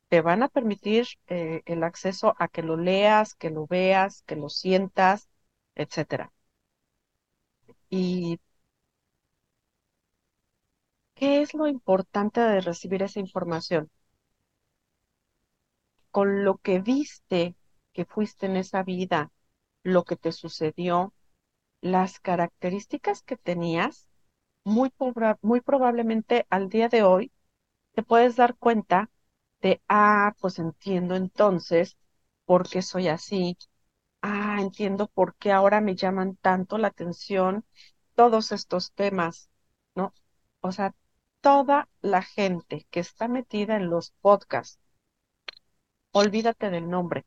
te van a permitir eh, el acceso a que lo leas, que lo veas, que lo sientas, etcétera. Y ¿qué es lo importante de recibir esa información? Con lo que viste que fuiste en esa vida, lo que te sucedió, las características que tenías, muy, muy probablemente al día de hoy te puedes dar cuenta de, ah, pues entiendo entonces por qué soy así, ah, entiendo por qué ahora me llaman tanto la atención todos estos temas, ¿no? O sea, toda la gente que está metida en los podcasts, olvídate del nombre,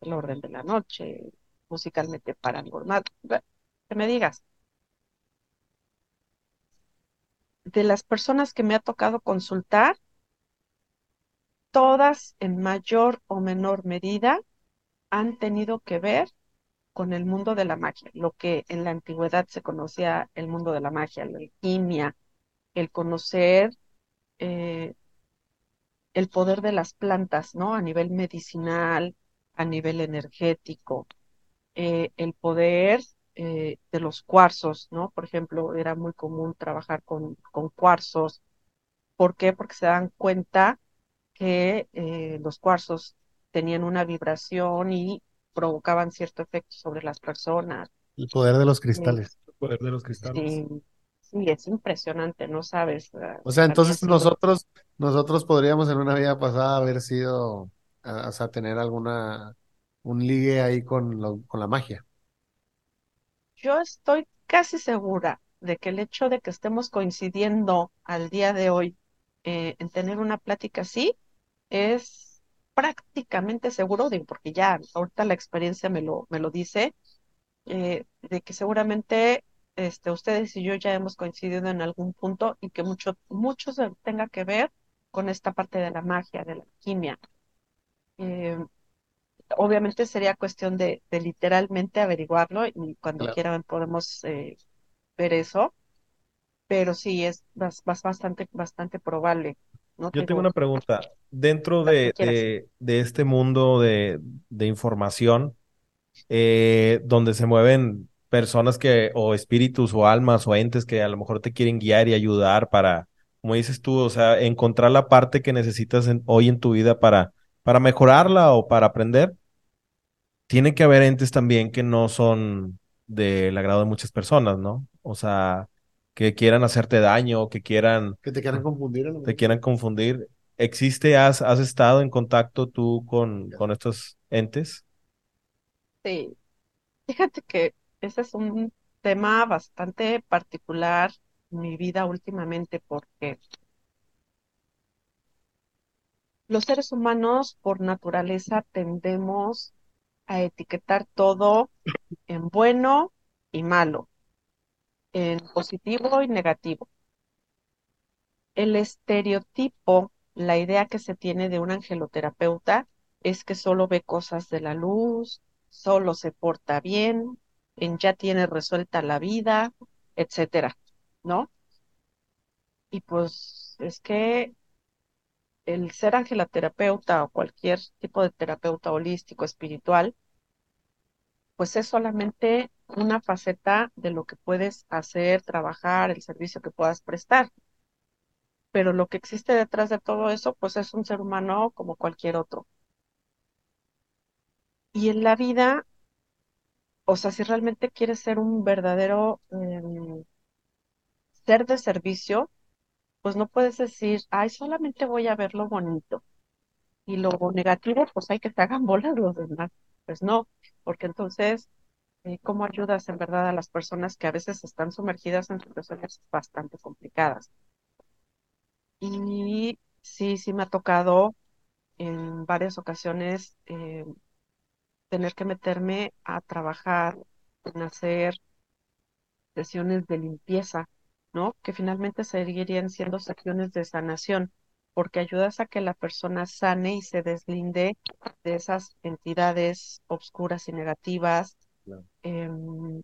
el orden de la noche, musicalmente paranormal, que me digas. De las personas que me ha tocado consultar, todas en mayor o menor medida han tenido que ver con el mundo de la magia, lo que en la antigüedad se conocía el mundo de la magia, la alquimia, el conocer eh, el poder de las plantas, ¿no? A nivel medicinal, a nivel energético, eh, el poder eh, de los cuarzos, ¿no? Por ejemplo, era muy común trabajar con, con cuarzos. ¿Por qué? Porque se dan cuenta que eh, los cuarzos tenían una vibración y provocaban cierto efecto sobre las personas. El poder de los cristales. El poder de los cristales. Sí, sí, es impresionante, no sabes. O sea, entonces nosotros, nosotros podríamos en una vida pasada haber sido, o sea, tener alguna, un ligue ahí con, con la magia. Yo estoy casi segura de que el hecho de que estemos coincidiendo al día de hoy eh, en tener una plática así es prácticamente seguro, de, porque ya ahorita la experiencia me lo, me lo dice, eh, de que seguramente este, ustedes y yo ya hemos coincidido en algún punto y que mucho, mucho tenga que ver con esta parte de la magia, de la alquimia. Eh, obviamente sería cuestión de, literalmente averiguarlo y cuando quieran podemos eh, ver eso, pero sí es bastante, bastante probable. Yo tengo una pregunta. Dentro de, de, este mundo de, de información, eh, donde se mueven personas que, o espíritus, o almas, o entes que a lo mejor te quieren guiar y ayudar para, como dices tú, o sea, encontrar la parte que necesitas hoy en tu vida para, para mejorarla o para aprender. Tiene que haber entes también que no son del agrado de muchas personas, ¿no? O sea, que quieran hacerte daño, que quieran... Que te quieran confundir. Te quieran confundir. ¿Existe, has, has estado en contacto tú con, con estos entes? Sí. Fíjate que ese es un tema bastante particular en mi vida últimamente porque los seres humanos por naturaleza tendemos a etiquetar todo en bueno y malo en positivo y negativo. El estereotipo, la idea que se tiene de un angeloterapeuta es que solo ve cosas de la luz, solo se porta bien, en ya tiene resuelta la vida, etcétera, ¿no? Y pues es que el ser angeloterapeuta o cualquier tipo de terapeuta holístico, espiritual, pues es solamente una faceta de lo que puedes hacer, trabajar, el servicio que puedas prestar. Pero lo que existe detrás de todo eso, pues es un ser humano como cualquier otro. Y en la vida, o sea, si realmente quieres ser un verdadero em, ser de servicio, pues no puedes decir, ay, solamente voy a ver lo bonito. Y lo negativo, pues hay que te hagan bolas los demás. Pues no, porque entonces eh, cómo ayudas en verdad a las personas que a veces están sumergidas en situaciones bastante complicadas. Y sí, sí me ha tocado en varias ocasiones eh, tener que meterme a trabajar en hacer sesiones de limpieza, ¿no? Que finalmente seguirían siendo sesiones de sanación, porque ayudas a que la persona sane y se deslinde de esas entidades obscuras y negativas Em,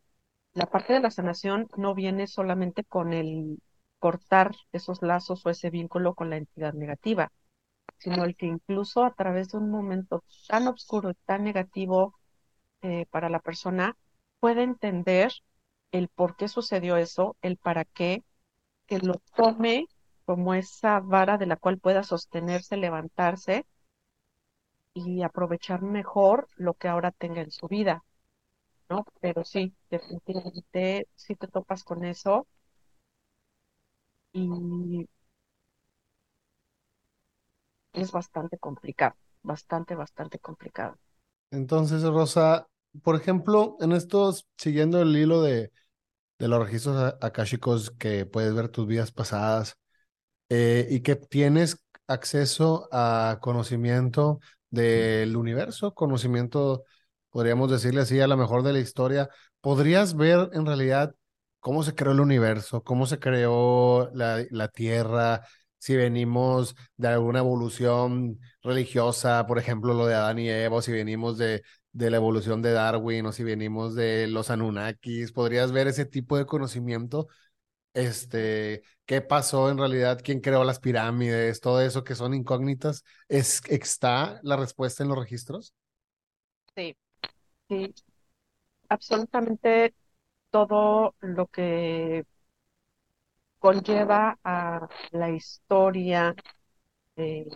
la parte de la sanación no viene solamente con el cortar esos lazos o ese vínculo con la entidad negativa, sino el que incluso a través de un momento tan oscuro y tan negativo eh, para la persona puede entender el por qué sucedió eso, el para qué, que lo tome como esa vara de la cual pueda sostenerse, levantarse y aprovechar mejor lo que ahora tenga en su vida. ¿no? Pero sí, definitivamente sí te topas con eso. Y es bastante complicado, bastante, bastante complicado. Entonces, Rosa, por ejemplo, en estos, siguiendo el hilo de, de los registros akáshicos que puedes ver tus vidas pasadas eh, y que tienes acceso a conocimiento del universo, conocimiento podríamos decirle así, a lo mejor de la historia, podrías ver en realidad cómo se creó el universo, cómo se creó la, la Tierra, si venimos de alguna evolución religiosa, por ejemplo, lo de Adán y Eva, o si venimos de, de la evolución de Darwin, o si venimos de los Anunnakis, podrías ver ese tipo de conocimiento, este, qué pasó en realidad, quién creó las pirámides, todo eso que son incógnitas, ¿es, ¿está la respuesta en los registros? Sí, Sí, absolutamente todo lo que conlleva a la historia de,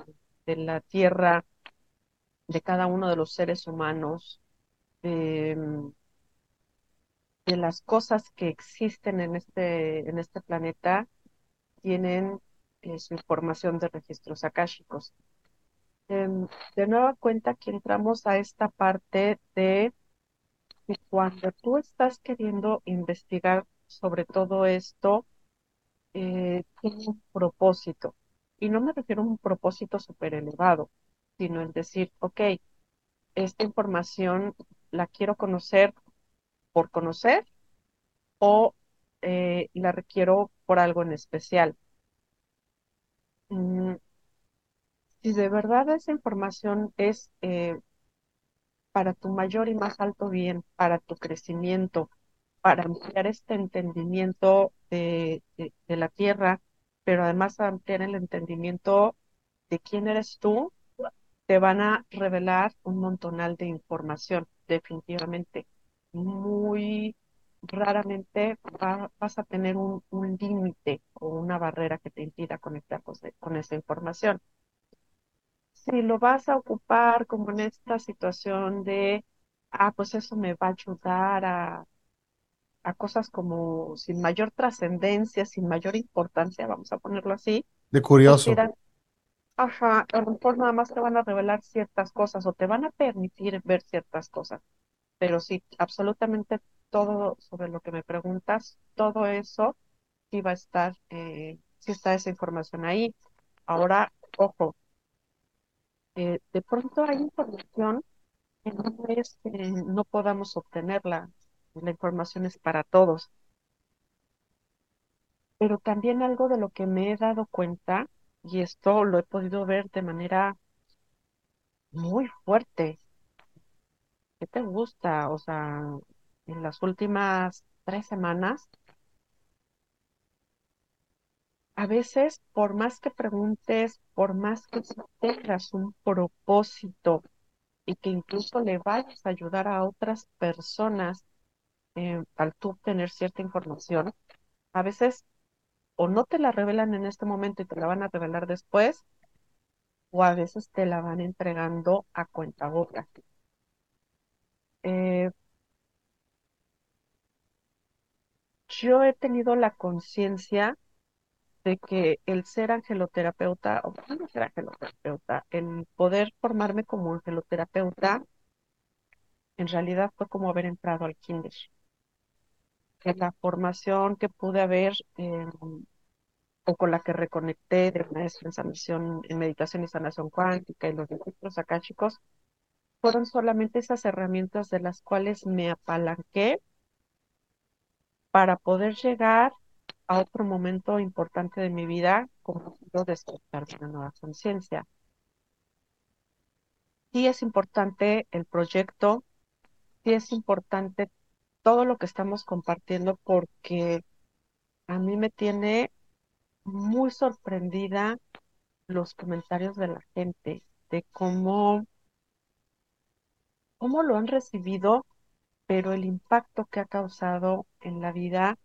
la tierra, de cada uno de los seres humanos, de, las cosas que existen en este, en este planeta, tienen eh, su información de registros akáshicos. Em, de nueva cuenta que entramos a esta parte de que cuando tú estás queriendo investigar sobre todo esto, eh, tiene un propósito. Y no me refiero a un propósito súper elevado, sino el decir, ok, esta información la quiero conocer por conocer o eh, la requiero por algo en especial. Mm, si de verdad esa información es eh, para tu mayor y más alto bien, para tu crecimiento, para ampliar este entendimiento de, la tierra, pero además ampliar el entendimiento de quién eres tú, te van a revelar un montonal de información, definitivamente. Muy raramente vas a tener un, límite o una barrera que te impida conectar con, esa información. Si lo vas a ocupar como en esta situación de, ah, pues eso me va a ayudar a, a cosas como sin mayor trascendencia, sin mayor importancia, vamos a ponerlo así. De curioso. Pues ajá, a lo mejor nada más te van a revelar ciertas cosas o te van a permitir ver ciertas cosas. Pero sí, absolutamente todo sobre lo que me preguntas, todo eso sí va a estar, eh, sí está esa información ahí. Ahora, ojo, eh, de pronto hay información que no es que no podamos obtenerla, la información es para todos. Pero también algo de lo que me he dado cuenta, y esto lo he podido ver de manera muy fuerte. ¿Qué te gusta? O sea, en las últimas tres semanas, a veces, por más que preguntes, por más que tengas un propósito y que incluso le vayas a ayudar a otras personas eh, al tú obtener cierta información, a veces o no te la revelan en este momento y te la van a revelar después, o a veces te la van entregando a cuenta Eh, yo he tenido la conciencia de que el ser angeloterapeuta, o no ser angeloterapeuta, el poder formarme como angeloterapeuta, en realidad fue como haber entrado al kinder. Que la formación que pude haber, em, o con la que reconecté de maestro en sanación, en meditación y sanación cuántica y los registros acá, chicos, fueron solamente esas herramientas de las cuales me apalanqué para poder llegar a otro momento importante de mi vida, como yo despertar de una nueva conciencia. Sí es importante el proyecto, sí es importante todo lo que estamos compartiendo porque a mí me tiene muy sorprendida los comentarios de la gente, de cómo, cómo lo han recibido pero el impacto que ha causado en la vida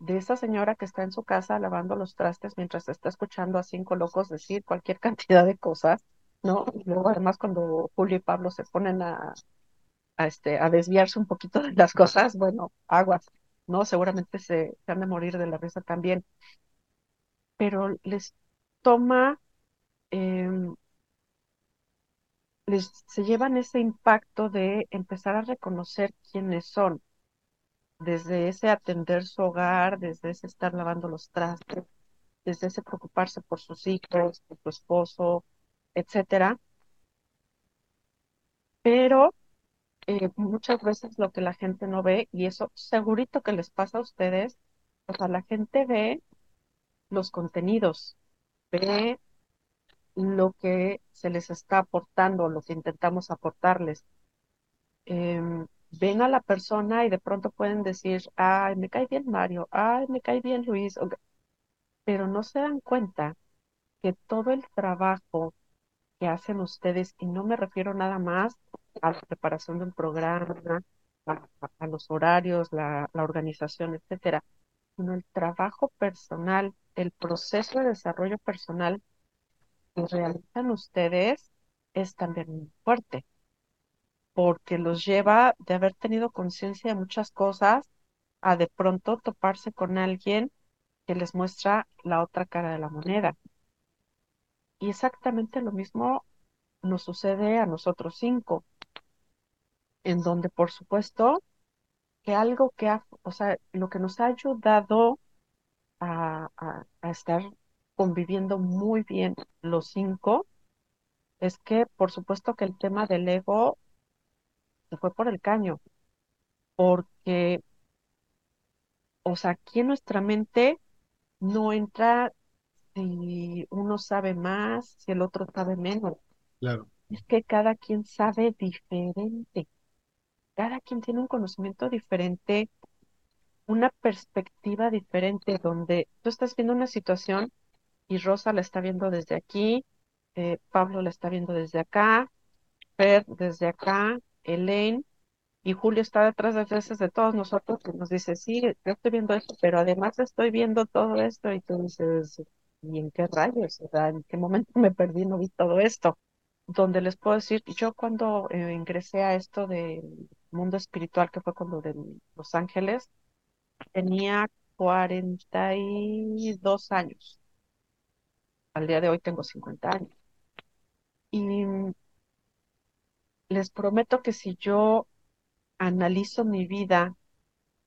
de esa señora que está en su casa lavando los trastes mientras está escuchando a cinco locos decir cualquier cantidad de cosas, ¿no? Y luego además cuando Julio y Pablo se ponen a, a, este, a desviarse un poquito de las cosas, bueno, aguas, ¿no? Seguramente se, se han de morir de la risa también. Pero les toma eh, les, se llevan ese impacto de empezar a reconocer quiénes son, desde ese atender su hogar, desde ese estar lavando los trastes, desde ese preocuparse por sus hijos, por su esposo, etcétera. Pero eh, muchas veces lo que la gente no ve, y eso segurito que les pasa a ustedes, o sea, la gente ve los contenidos, ve lo que se les está aportando, lo que intentamos aportarles. Em, ven a la persona y de pronto pueden decir, ay, me cae bien Mario, ay, me cae bien Luis, pero no se dan cuenta que todo el trabajo que hacen ustedes, y no me refiero nada más a la preparación de un programa, a, los horarios, la, organización, etcétera, sino el trabajo personal, el proceso de desarrollo personal realizan ustedes es también muy fuerte, porque los lleva de haber tenido conciencia de muchas cosas a de pronto toparse con alguien que les muestra la otra cara de la moneda. Y exactamente lo mismo nos sucede a nosotros cinco, en donde por supuesto que algo que ha, o sea, lo que nos ha ayudado a, a estar conviviendo muy bien los cinco, es que por supuesto que el tema del ego se fue por el caño, porque, o sea, aquí en nuestra mente no entra si uno sabe más, si el otro sabe menos. Claro. Es que cada quien sabe diferente. Cada quien tiene un conocimiento diferente, una perspectiva diferente, donde tú estás viendo una situación y Rosa la está viendo desde aquí, eh, Pablo la está viendo desde acá, Fer desde acá, Elaine, y Julio está detrás de veces de todos nosotros y nos dice, sí, yo estoy viendo esto, pero además estoy viendo todo esto, y tú dices, ¿y en qué rayos? O sea, ¿en qué momento me perdí no vi todo esto? Donde les puedo decir, yo cuando eh, ingresé a esto del mundo espiritual, que fue con lo de Los Ángeles, tenía 42 años. Al día de hoy tengo 50 años. Y les prometo que si yo analizo mi vida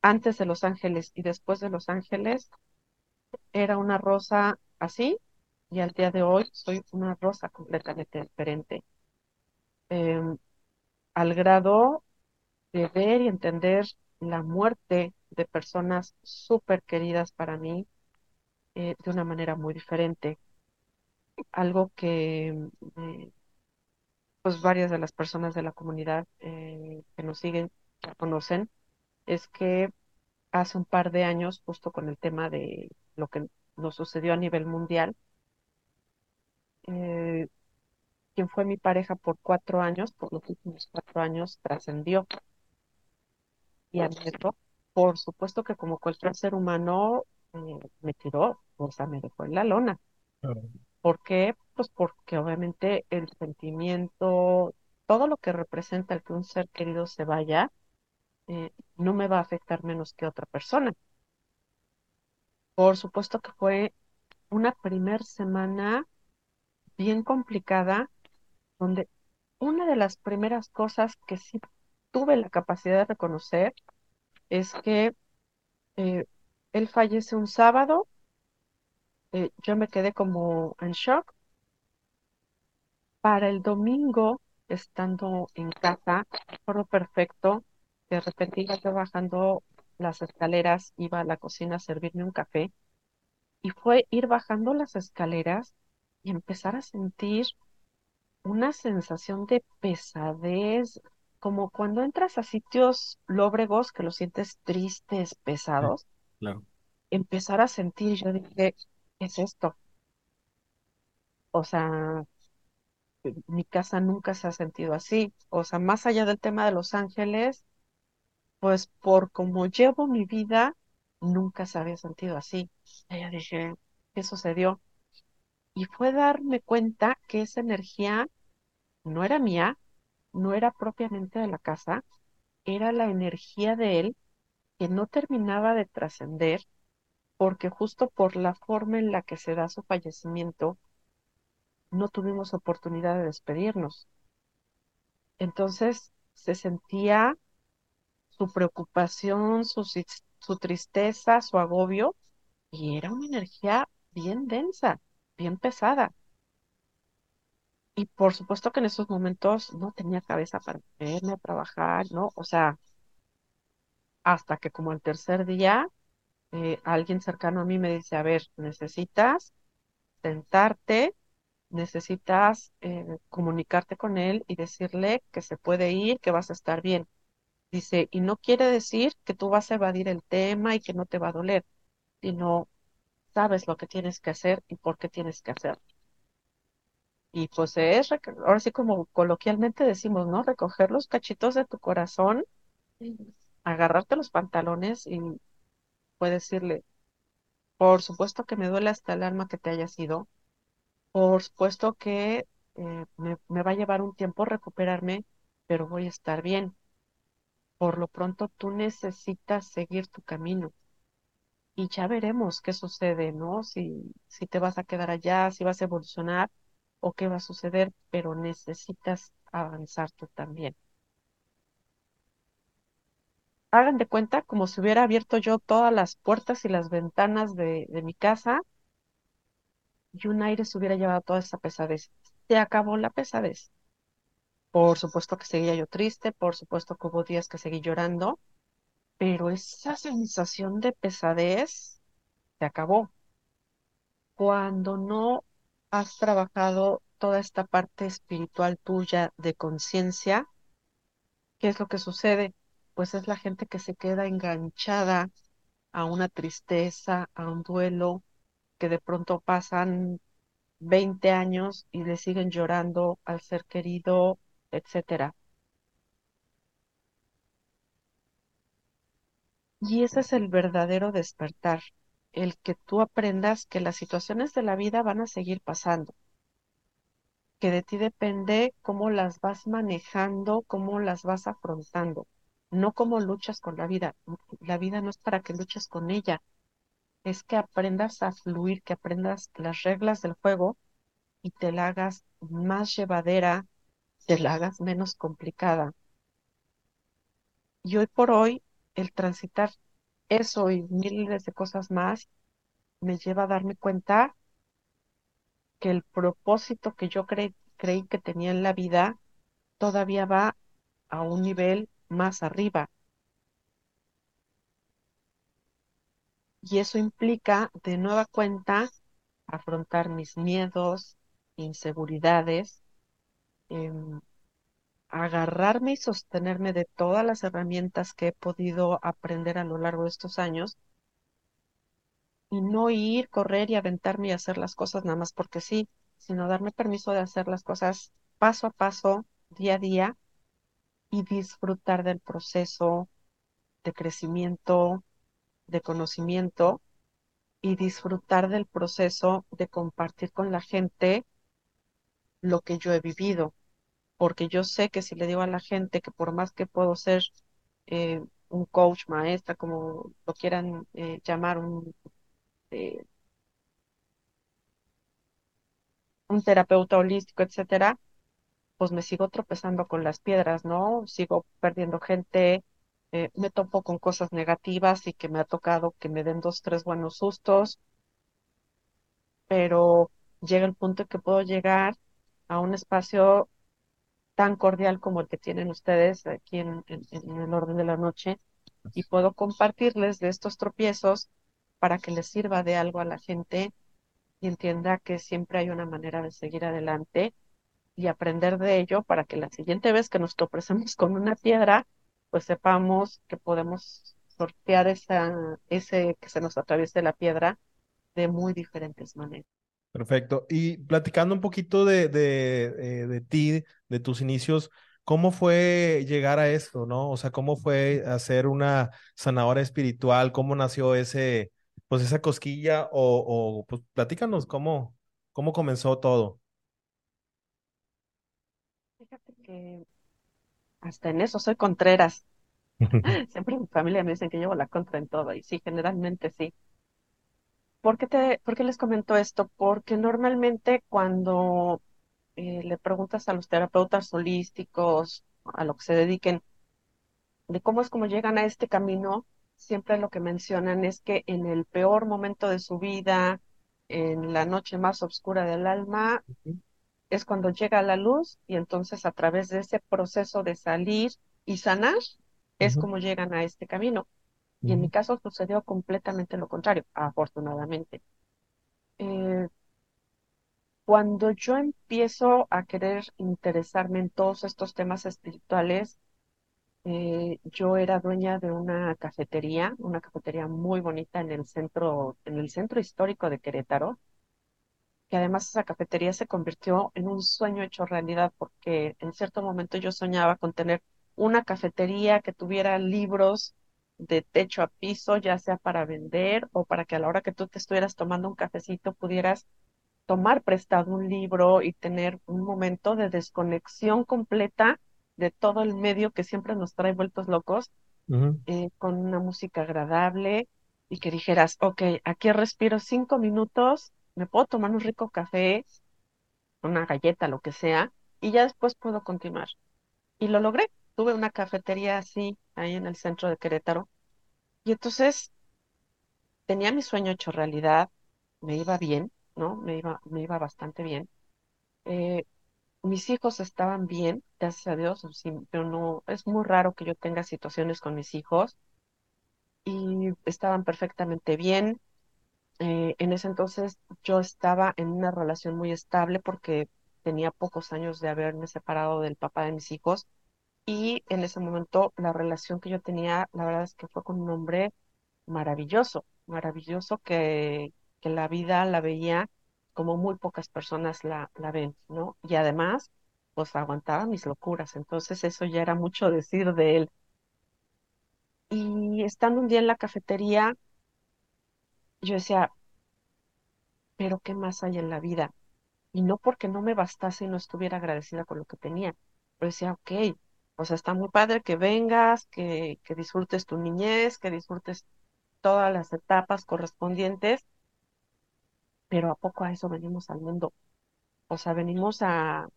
antes de Los Ángeles y después de Los Ángeles, era una rosa así y al día de hoy soy una rosa completamente diferente. Em, al grado de ver y entender la muerte de personas súper queridas para mí eh, de una manera muy diferente. Algo que eh, pues varias de las personas de la comunidad eh, que nos siguen conocen es que hace un par de años, justo con el tema de lo que nos sucedió a nivel mundial, quien fue mi pareja por cuatro años, por los últimos cuatro años, trascendió. Y admito por supuesto que como cualquier ser humano eh, me tiró, o sea, me dejó en la lona. ¿Por qué? Pues porque obviamente el sentimiento, todo lo que representa el que un ser querido se vaya, eh, no me va a afectar menos que otra persona. Por supuesto que fue una primer semana bien complicada, donde una de las primeras cosas que sí tuve la capacidad de reconocer es que eh, él fallece un sábado, eh, yo me quedé como en shock. Para el domingo, estando en casa, todo perfecto, de repente iba yo bajando las escaleras, iba a la cocina a servirme un café, y fue ir bajando las escaleras y empezar a sentir una sensación de pesadez, como cuando entras a sitios lóbregos que los sientes tristes, pesados, empezar a sentir, yo dije, ¿qué es esto? O sea, mi casa nunca se ha sentido así. O sea, más allá del tema de Los Ángeles, pues por como llevo mi vida, nunca se había sentido así. Y yo dije, ¿qué sucedió? Y fue darme cuenta que esa energía no era mía, no era propiamente de la casa, era la energía de él que no terminaba de trascender porque justo por la forma en la que se da su fallecimiento, no tuvimos oportunidad de despedirnos. Entonces se sentía su preocupación, su, su tristeza, su agobio, y era una energía bien densa, bien pesada. Y por supuesto que en esos momentos no tenía cabeza para irme a trabajar, ¿no? O sea, hasta que como el tercer día, eh, alguien cercano a mí me dice, a ver, necesitas sentarte, necesitas eh, comunicarte con él y decirle que se puede ir, que vas a estar bien. Dice, y no quiere decir que tú vas a evadir el tema y que no te va a doler, sino sabes lo que tienes que hacer y por qué tienes que hacerlo. Y pues es, ahora sí como coloquialmente decimos, ¿no? Recoger los cachitos de tu corazón, agarrarte los pantalones y puedes decirle, por supuesto que me duele hasta el alma que te haya sido, por supuesto que eh, me, me va a llevar un tiempo recuperarme, pero voy a estar bien. Por lo pronto tú necesitas seguir tu camino y ya veremos qué sucede, ¿no? Si, si te vas a quedar allá, si vas a evolucionar o qué va a suceder, pero necesitas avanzar tú también. Hagan de cuenta como si hubiera abierto yo todas las puertas y las ventanas de, de mi casa y un aire se hubiera llevado toda esa pesadez. Se acabó la pesadez. Por supuesto que seguía yo triste, por supuesto que hubo días que seguí llorando, pero esa sensación de pesadez se acabó. Cuando no has trabajado toda esta parte espiritual tuya de conciencia, ¿qué es lo que sucede? Pues es la gente que se queda enganchada a una tristeza, a un duelo, que de pronto pasan 20 años y le siguen llorando al ser querido, etcétera. Y ese es el verdadero despertar, el que tú aprendas que las situaciones de la vida van a seguir pasando, que de ti depende cómo las vas manejando, cómo las vas afrontando, no cómo luchas con la vida. La vida no es para que luches con ella, es que aprendas a fluir, que aprendas las reglas del juego y te la hagas más llevadera, te la hagas menos complicada. Y hoy por hoy el transitar eso y miles de cosas más me lleva a darme cuenta que el propósito que yo creí que tenía en la vida todavía va a un nivel más arriba. Y eso implica de nueva cuenta afrontar mis miedos, inseguridades, em, agarrarme y sostenerme de todas las herramientas que he podido aprender a lo largo de estos años y no ir, correr y aventarme y hacer las cosas nada más porque sí, sino darme permiso de hacer las cosas paso a paso, día a día y disfrutar del proceso de crecimiento, de conocimiento y disfrutar del proceso de compartir con la gente lo que yo he vivido porque yo sé que si le digo a la gente que por más que puedo ser eh, un coach, maestra, como lo quieran eh, llamar, un, eh, un terapeuta holístico, etcétera, pues me sigo tropezando con las piedras, ¿no? Sigo perdiendo gente, me topo con cosas negativas y que me ha tocado que me den dos, tres buenos sustos, pero llega el punto en que puedo llegar a un espacio tan cordial como el que tienen ustedes aquí en, el orden de la noche y puedo compartirles de estos tropiezos para que les sirva de algo a la gente y entienda que siempre hay una manera de seguir adelante y aprender de ello para que la siguiente vez que nos tropecemos con una piedra, pues sepamos que podemos sortear esa, ese que se nos atraviese la piedra de muy diferentes maneras. Perfecto. Y platicando un poquito de, de, eh, de, ti, de tus inicios, ¿cómo fue llegar a esto, no? O sea, ¿cómo fue hacer una sanadora espiritual? ¿Cómo nació ese, pues esa cosquilla? O, o pues platícanos cómo, cómo comenzó todo. Fíjate que hasta en eso soy contreras. Siempre en mi familia me dicen que llevo la contra en todo, y sí, generalmente sí. ¿Por qué, te, ¿Por qué les comento esto? Porque normalmente cuando eh, le preguntas a los terapeutas holísticos, a lo que se dediquen, de cómo es como llegan a este camino, siempre lo que mencionan es que en el peor momento de su vida, en la noche más oscura del alma, es cuando llega la luz y entonces a través de ese proceso de salir y sanar, es como llegan a este camino. Y en mi caso sucedió completamente lo contrario, afortunadamente. Eh, cuando yo empiezo a querer interesarme en todos estos temas espirituales, eh, yo era dueña de una cafetería, una cafetería muy bonita en el centro, en el centro histórico de Querétaro, que además esa cafetería se convirtió en un sueño hecho realidad, porque en cierto momento yo soñaba con tener una cafetería que tuviera libros de techo a piso, ya sea para vender o para que a la hora que tú te estuvieras tomando un cafecito pudieras tomar prestado un libro y tener un momento de desconexión completa de todo el medio que siempre nos trae vueltos locos, eh, con una música agradable y que dijeras, ok, aquí respiro cinco minutos, me puedo tomar un rico café, una galleta, lo que sea, y ya después puedo continuar. Y lo logré. Tuve una cafetería así ahí en el centro de Querétaro. Y entonces tenía mi sueño hecho realidad, me iba bien, ¿no? Me iba, me iba bastante bien. Eh, mis hijos estaban bien, gracias a Dios, pero no, es muy raro que yo tenga situaciones con mis hijos y estaban perfectamente bien. Eh, en ese entonces yo estaba en una relación muy estable porque tenía pocos años de haberme separado del papá de mis hijos y en ese momento la relación que yo tenía, la verdad es que fue con un hombre maravilloso, maravilloso que, que la vida la veía como muy pocas personas la, ven, ¿no? Y además, pues aguantaba mis locuras, entonces eso ya era mucho decir de él. Y estando un día en la cafetería, yo decía, pero ¿qué más hay en la vida? Y no porque no me bastase y no estuviera agradecida con lo que tenía, pero decía, ok, o sea, está muy padre que vengas, que, que disfrutes tu niñez, que disfrutes todas las etapas correspondientes, pero ¿a poco a eso venimos al mundo? O sea, venimos a,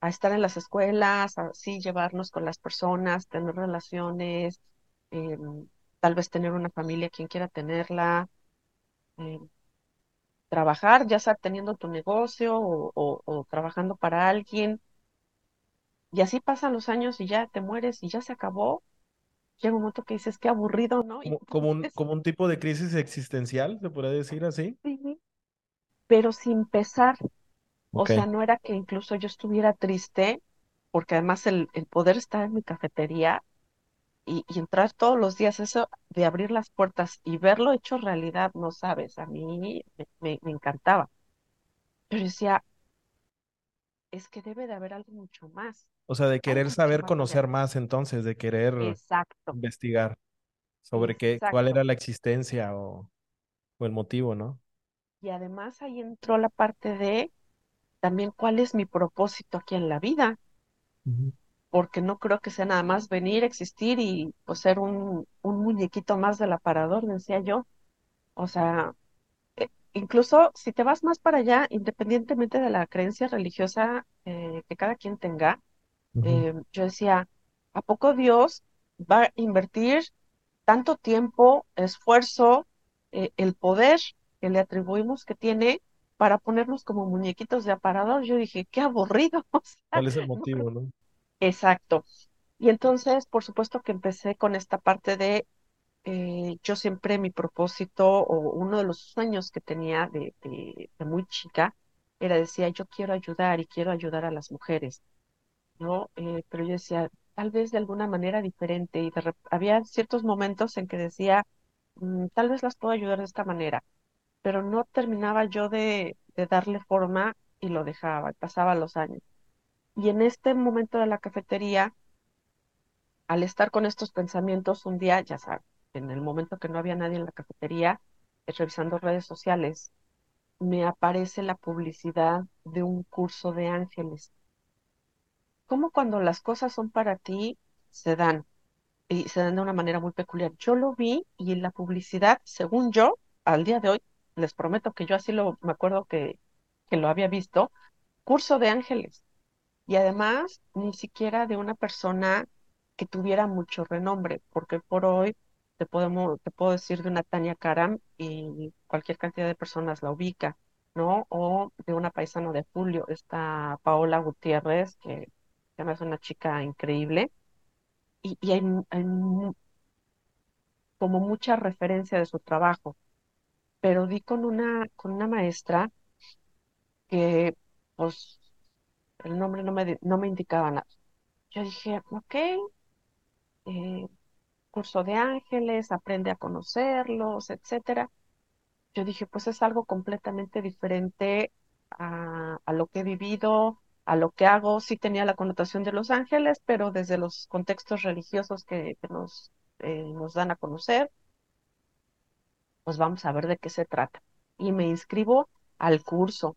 a estar en las escuelas, a sí llevarnos con las personas, tener relaciones, em, tal vez tener una familia, quien quiera tenerla, em, trabajar, ya sea teniendo tu negocio o, o, o trabajando para alguien. Y así pasan los años y ya te mueres y ya se acabó. Llega un momento que dices, qué aburrido, ¿no? Como, como un, como un tipo de crisis existencial, se podría decir así. sí, pero sin pesar. O sea, no era que incluso yo estuviera triste, porque además el, el poder estar en mi cafetería y, y entrar todos los días, eso de abrir las puertas y verlo hecho realidad, no sabes, a mí me, me- me encantaba. Pero decía, es que debe de haber algo mucho más, O sea, de querer saber conocer más entonces, de querer Exacto, investigar sobre qué, cuál era la existencia o, o el motivo, ¿no? Y además ahí entró la parte de también cuál es mi propósito aquí en la vida, porque no creo que sea nada más venir, existir y pues ser un, un muñequito más del aparador, decía yo. O sea, eh, incluso si te vas más para allá, independientemente de la creencia religiosa eh, que cada quien tenga, eh, yo decía, ¿a poco Dios va a invertir tanto tiempo, esfuerzo, eh, el poder que le atribuimos que tiene para ponernos como muñequitos de aparador? Yo dije, qué aburrido. O sea, ¿Cuál es el motivo, no? Exacto. Y entonces, por supuesto que empecé con esta parte de eh, yo siempre mi propósito o uno de los sueños que tenía de, de, de muy chica era, decía, yo quiero ayudar y quiero ayudar a las mujeres, ¿no? Eh, pero yo decía, tal vez de alguna manera diferente y de había ciertos momentos en que decía, "Mm, tal vez las puedo ayudar de esta manera, pero no terminaba yo de, de darle forma y lo dejaba, y pasaba los años. Y en este momento de la cafetería, al estar con estos pensamientos, un día, ya sabes, en el momento que no había nadie en la cafetería, revisando redes sociales, me aparece la publicidad de un curso de ángeles. Como cuando las cosas son para ti, se dan, y se dan de una manera muy peculiar. Yo lo vi y en la publicidad, según yo, al día de hoy, les prometo que yo así lo, me acuerdo que, que lo había visto, curso de ángeles. Y además, ni siquiera de una persona que tuviera mucho renombre, porque por hoy te podemos, te puedo decir de una Tania Karam y cualquier cantidad de personas la ubica, ¿no? O de una paisana de Julio, esta Paola Gutiérrez, que me hace una chica increíble, y, y hay, hay como mucha referencia de su trabajo, pero di con una, con una maestra que, pues, el nombre no me, no me indicaba nada. Yo dije, ok, eh, curso de ángeles, aprende a conocerlos, etcétera. Yo dije, pues es algo completamente diferente a, a lo que he vivido, a lo que hago. Sí tenía la connotación de los ángeles, pero desde los contextos religiosos que, que nos, eh, nos dan a conocer, pues vamos a ver de qué se trata. Y me inscribo al curso.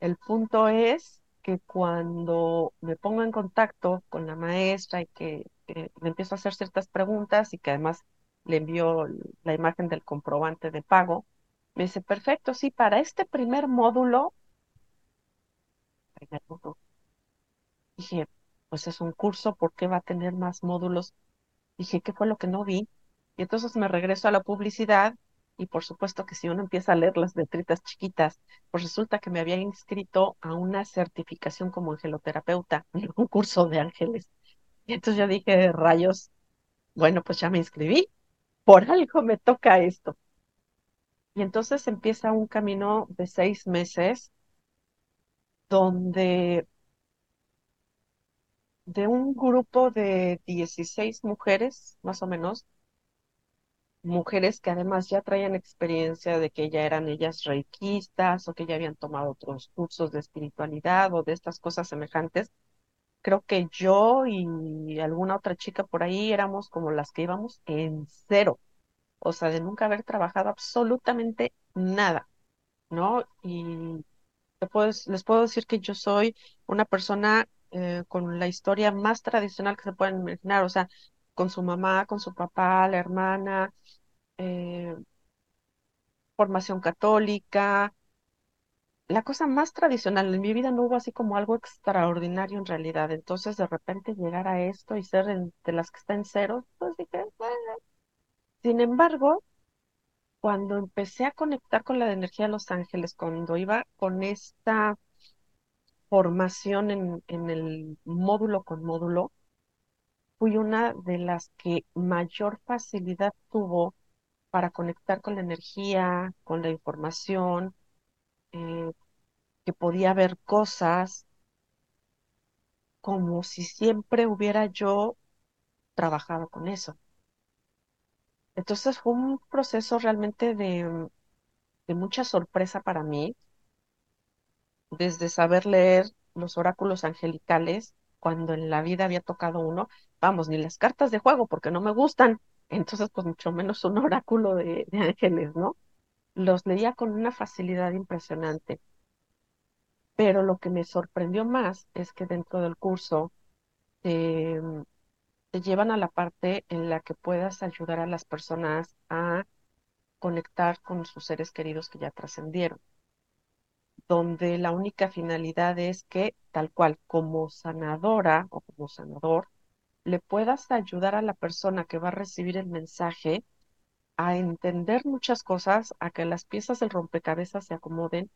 El punto es que cuando me pongo en contacto con la maestra y que, le empiezo a hacer ciertas preguntas y que además le envío l- la imagen del comprobante de pago, me dice, perfecto, sí, para este primer módulo, primer módulo, dije, pues es un curso, ¿por qué va a tener más módulos? Dije, ¿qué fue lo que no vi? Y entonces me regreso a la publicidad y por supuesto que si uno empieza a leer las letritas chiquitas, pues resulta que me había inscrito a una certificación como angeloterapeuta, en un curso de ángeles. Y entonces yo dije, rayos, bueno, pues ya me inscribí, por algo me toca esto. Y entonces empieza un camino de seis meses donde de un grupo de 16 mujeres, más o menos, mujeres que además ya traían experiencia de que ya eran ellas reikistas o que ya habían tomado otros cursos de espiritualidad o de estas cosas semejantes. Creo que yo y alguna otra chica por ahí éramos como las que íbamos en cero, o sea, de nunca haber trabajado absolutamente nada, ¿no? Y les puedo decir que yo soy una persona eh, con la historia más tradicional que se pueden imaginar, o sea, con su mamá, con su papá, la hermana, eh, formación católica. La cosa más tradicional en mi vida no hubo así como algo extraordinario en realidad. Entonces, de repente llegar a esto y ser de las que está en cero, pues dije, bueno. Sin embargo, cuando empecé a conectar con la energía de los ángeles, cuando iba con esta formación en, en el módulo con módulo, fui una de las que mayor facilidad tuvo para conectar con la energía, con la información, eh, que podía ver cosas como si siempre hubiera yo trabajado con eso. Entonces fue un proceso realmente de, de mucha sorpresa para mí, desde saber leer los oráculos angelicales, cuando en la vida había tocado uno, vamos, ni las cartas de juego, porque no me gustan, entonces pues mucho menos un oráculo de, ángeles, ¿no? Los leía con una facilidad impresionante. Pero lo que me sorprendió más es que dentro del curso te llevan a la parte en la que puedas ayudar a las personas a conectar con sus seres queridos que ya trascendieron donde la única finalidad es que, tal cual, como sanadora o como sanador, le puedas ayudar a la persona que va a recibir el mensaje a entender muchas cosas, a que las piezas del rompecabezas se acomoden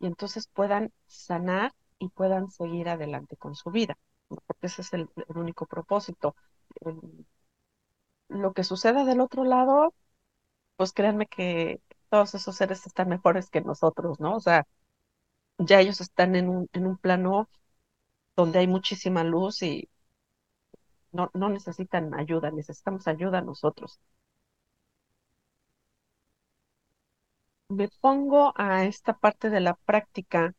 y entonces puedan sanar y puedan seguir adelante con su vida, porque ese es el, único propósito. lo que suceda del otro lado, pues créanme que todos esos seres están mejores que nosotros, ¿no? O sea, ya ellos están en un, en un plano donde hay muchísima luz y no, no necesitan ayuda, necesitamos ayuda nosotros. Me pongo a esta parte de la práctica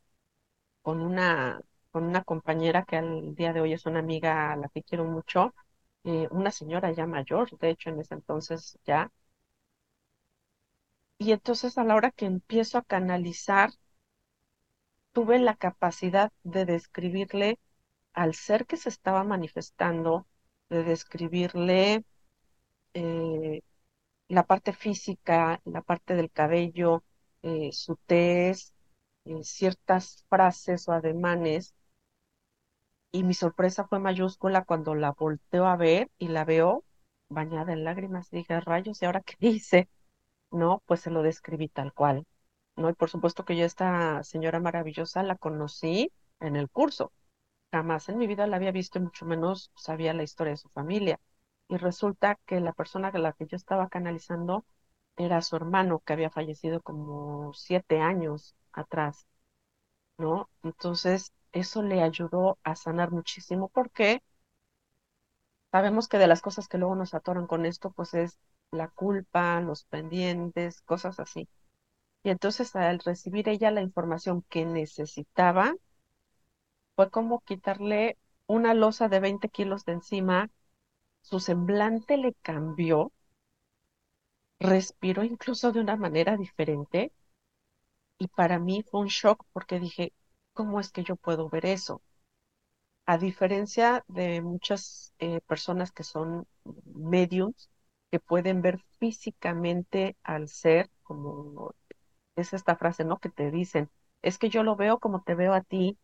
con una, con una compañera que al día de hoy es una amiga a la que quiero mucho, eh, una señora ya mayor, de hecho en ese entonces ya. Y entonces a la hora que empiezo a canalizar tuve la capacidad de describirle al ser que se estaba manifestando, de describirle eh, la parte física, la parte del cabello, eh, su tez, eh, ciertas frases o ademanes. Y mi sorpresa fue mayúscula cuando la volteo a ver y la veo bañada en lágrimas. Dije, rayos, ¿y ahora qué hice? No, pues se lo describí tal cual. ¿no? Y por supuesto que yo esta señora maravillosa la conocí en el curso. Jamás en mi vida la había visto y mucho menos sabía la historia de su familia. Y resulta que la persona a la que yo estaba canalizando era su hermano que había fallecido como siete años atrás, ¿no? Entonces, eso le ayudó a sanar muchísimo porque sabemos que de las cosas que luego nos atoran con esto, pues es la culpa, los pendientes, cosas así. Y entonces al recibir ella la información que necesitaba, fue como quitarle una losa de 20 kilos de encima, su semblante le cambió, respiró incluso de una manera diferente y para mí fue un shock porque dije, ¿cómo es que yo puedo ver eso? A diferencia de muchas eh, personas que son mediums, que pueden ver físicamente al ser, como es esta frase, ¿no? Que te dicen, es que yo lo veo como te veo a ti,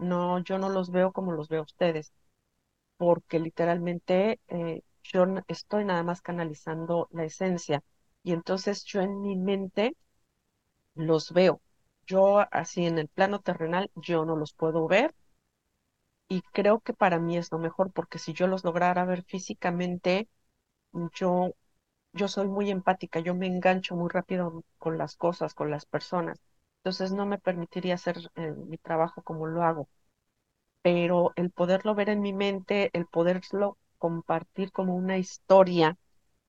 no, yo no los veo como los veo ustedes, porque literalmente eh, yo estoy nada más canalizando la esencia y entonces yo en mi mente los veo. Yo así en el plano terrenal yo no los puedo ver y creo que para mí es lo mejor porque si yo los lograra ver físicamente, yo yo soy muy empática, yo me engancho muy rápido con las cosas, con las personas. Entonces no me permitiría hacer eh, mi trabajo como lo hago. Pero el poderlo ver en mi mente, el poderlo compartir como una historia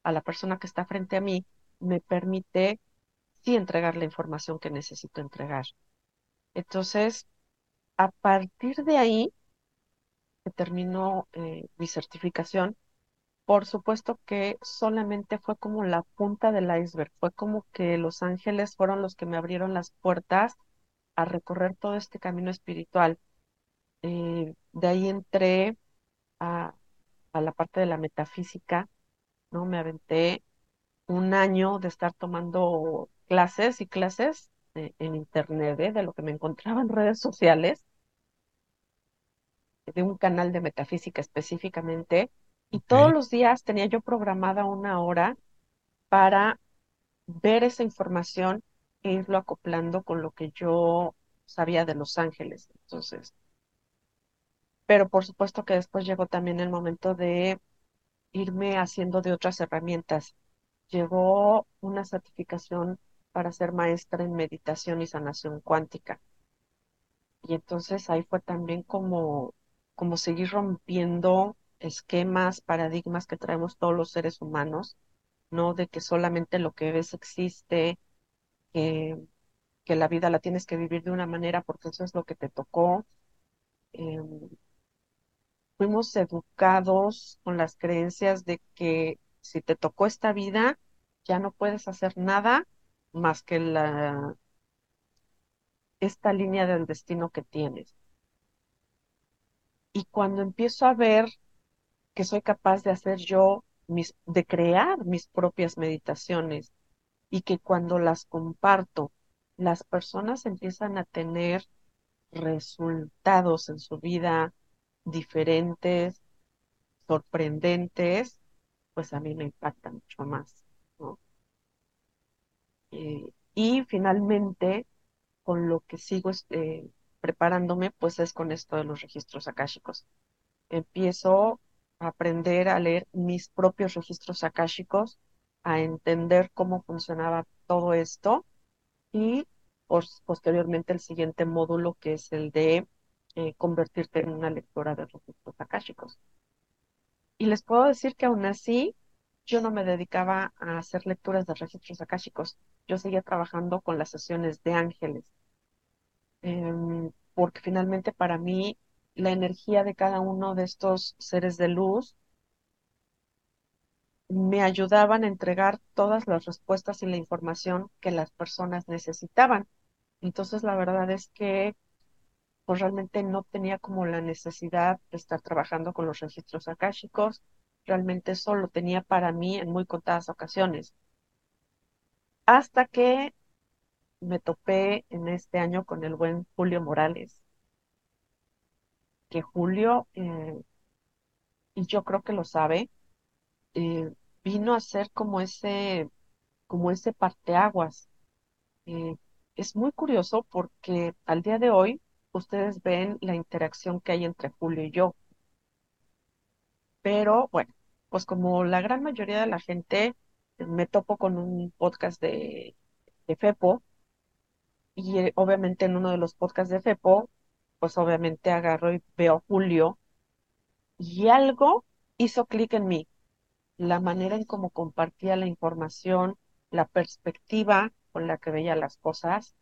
a la persona que está frente a mí, me permite sí entregar la información que necesito entregar. Entonces, a partir de ahí, que terminó eh, mi certificación, por supuesto que solamente fue como la punta del iceberg, fue como que los ángeles fueron los que me abrieron las puertas a recorrer todo este camino espiritual. Eh, de ahí entré a, la parte de la metafísica, ¿no? Me aventé un año de estar tomando clases y clases eh, en internet, ¿eh? de lo que me encontraba en redes sociales, de un canal de metafísica específicamente, y todos los días tenía yo programada una hora para ver esa información e irlo acoplando con lo que yo sabía de Los Ángeles. Entonces, pero por supuesto que después llegó también el momento de irme haciendo de otras herramientas. Llegó una certificación para ser maestra en meditación y sanación cuántica. Y entonces ahí fue también como, como seguir rompiendo esquemas, paradigmas que traemos todos los seres humanos, no de que solamente lo que ves existe, que, que la vida la tienes que vivir de una manera porque eso es lo que te tocó. Em, fuimos educados con las creencias de que si te tocó esta vida, ya no puedes hacer nada más que la, esta línea del destino que tienes. Y cuando empiezo a ver que soy capaz de hacer yo, mis, de crear mis propias meditaciones y que cuando las comparto, las personas empiezan a tener resultados en su vida diferentes, sorprendentes, pues a mí me impacta mucho más. Eh, y finalmente, con lo que sigo este, preparándome, pues es con esto de los registros akáshicos. Empiezo aprender a leer mis propios registros akáshicos, a entender cómo funcionaba todo esto y posteriormente el siguiente módulo que es el de eh, convertirte en una lectora de registros akáshicos. Y les puedo decir que aún así yo no me dedicaba a hacer lecturas de registros akáshicos, yo seguía trabajando con las sesiones de ángeles, em, porque finalmente para mí la energía de cada uno de estos seres de luz me ayudaban a entregar todas las respuestas y la información que las personas necesitaban. Entonces, la verdad es que pues realmente no tenía como la necesidad de estar trabajando con los registros akáshicos, realmente eso lo tenía para mí en muy contadas ocasiones. Hasta que me topé en este año con el buen Julio Morales, que Julio, eh, y yo creo que lo sabe, eh, vino a ser como ese, como ese parteaguas. Eh, es muy curioso porque al día de hoy ustedes ven la interacción que hay entre Julio y yo. Pero bueno, pues como la gran mayoría de la gente, me topo con un podcast de, de FEPO y obviamente en uno de los podcasts de FEPO, pues obviamente agarro y veo Julio y algo hizo clic en mí. La manera en cómo compartía la información, la perspectiva con la que veía las cosas,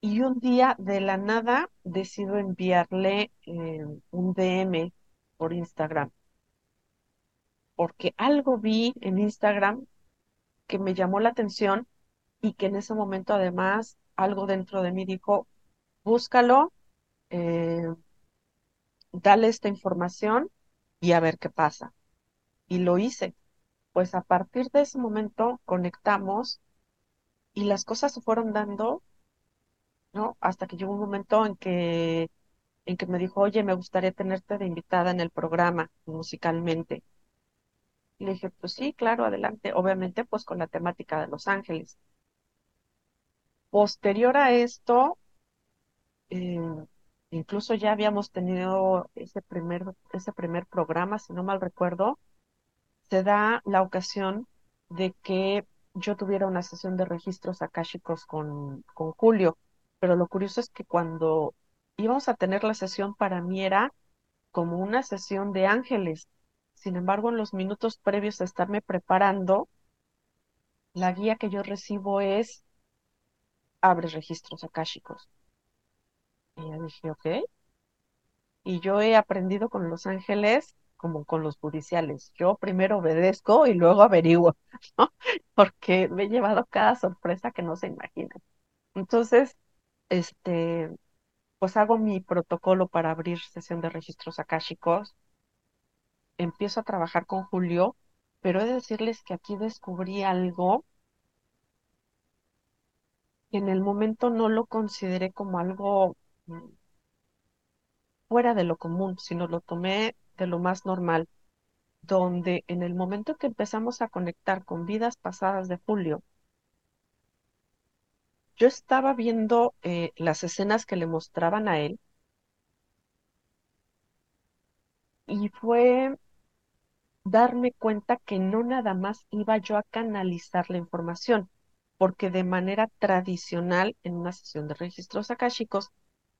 y un día de la nada decido enviarle eh, un DM por Instagram, porque algo vi en Instagram que me llamó la atención y que en ese momento además algo dentro de mí dijo, búscalo, eh, dale esta información y a ver qué pasa. Y lo hice. Pues a partir de ese momento conectamos y las cosas se fueron dando ¿no? Hasta que llegó un momento en que, en que me dijo, oye, me gustaría tenerte de invitada en el programa musicalmente. Y le dije, pues sí, claro, adelante. Obviamente, pues con la temática de Los Ángeles. Posterior a esto, eh, incluso ya habíamos tenido ese primer, ese primer programa, si no mal recuerdo, se da la ocasión de que yo tuviera una sesión de registros akáshicos con, con Julio pero lo curioso es que cuando íbamos a tener la sesión para mí era como una sesión de ángeles. Sin embargo, en los minutos previos a estarme preparando, la guía que yo recibo es abre registros akáshicos. Y ya dije, ok. Y yo he aprendido con los ángeles como con los judiciales. Yo primero obedezco y luego averiguo, ¿no? Porque me he llevado cada sorpresa que no se imaginan. Entonces, este, pues hago mi protocolo para abrir sesión de registros akáshicos. Empiezo a trabajar con Julio, pero he de decirles que aquí descubrí algo que en el momento no lo consideré como algo fuera de lo común, sino lo tomé de lo más normal, donde en el momento que empezamos a conectar con vidas pasadas de Julio, yo estaba viendo eh, las escenas que le mostraban a él y fue darme cuenta que no nada más iba yo a canalizar la información, porque de manera tradicional en una sesión de registros akáshicos,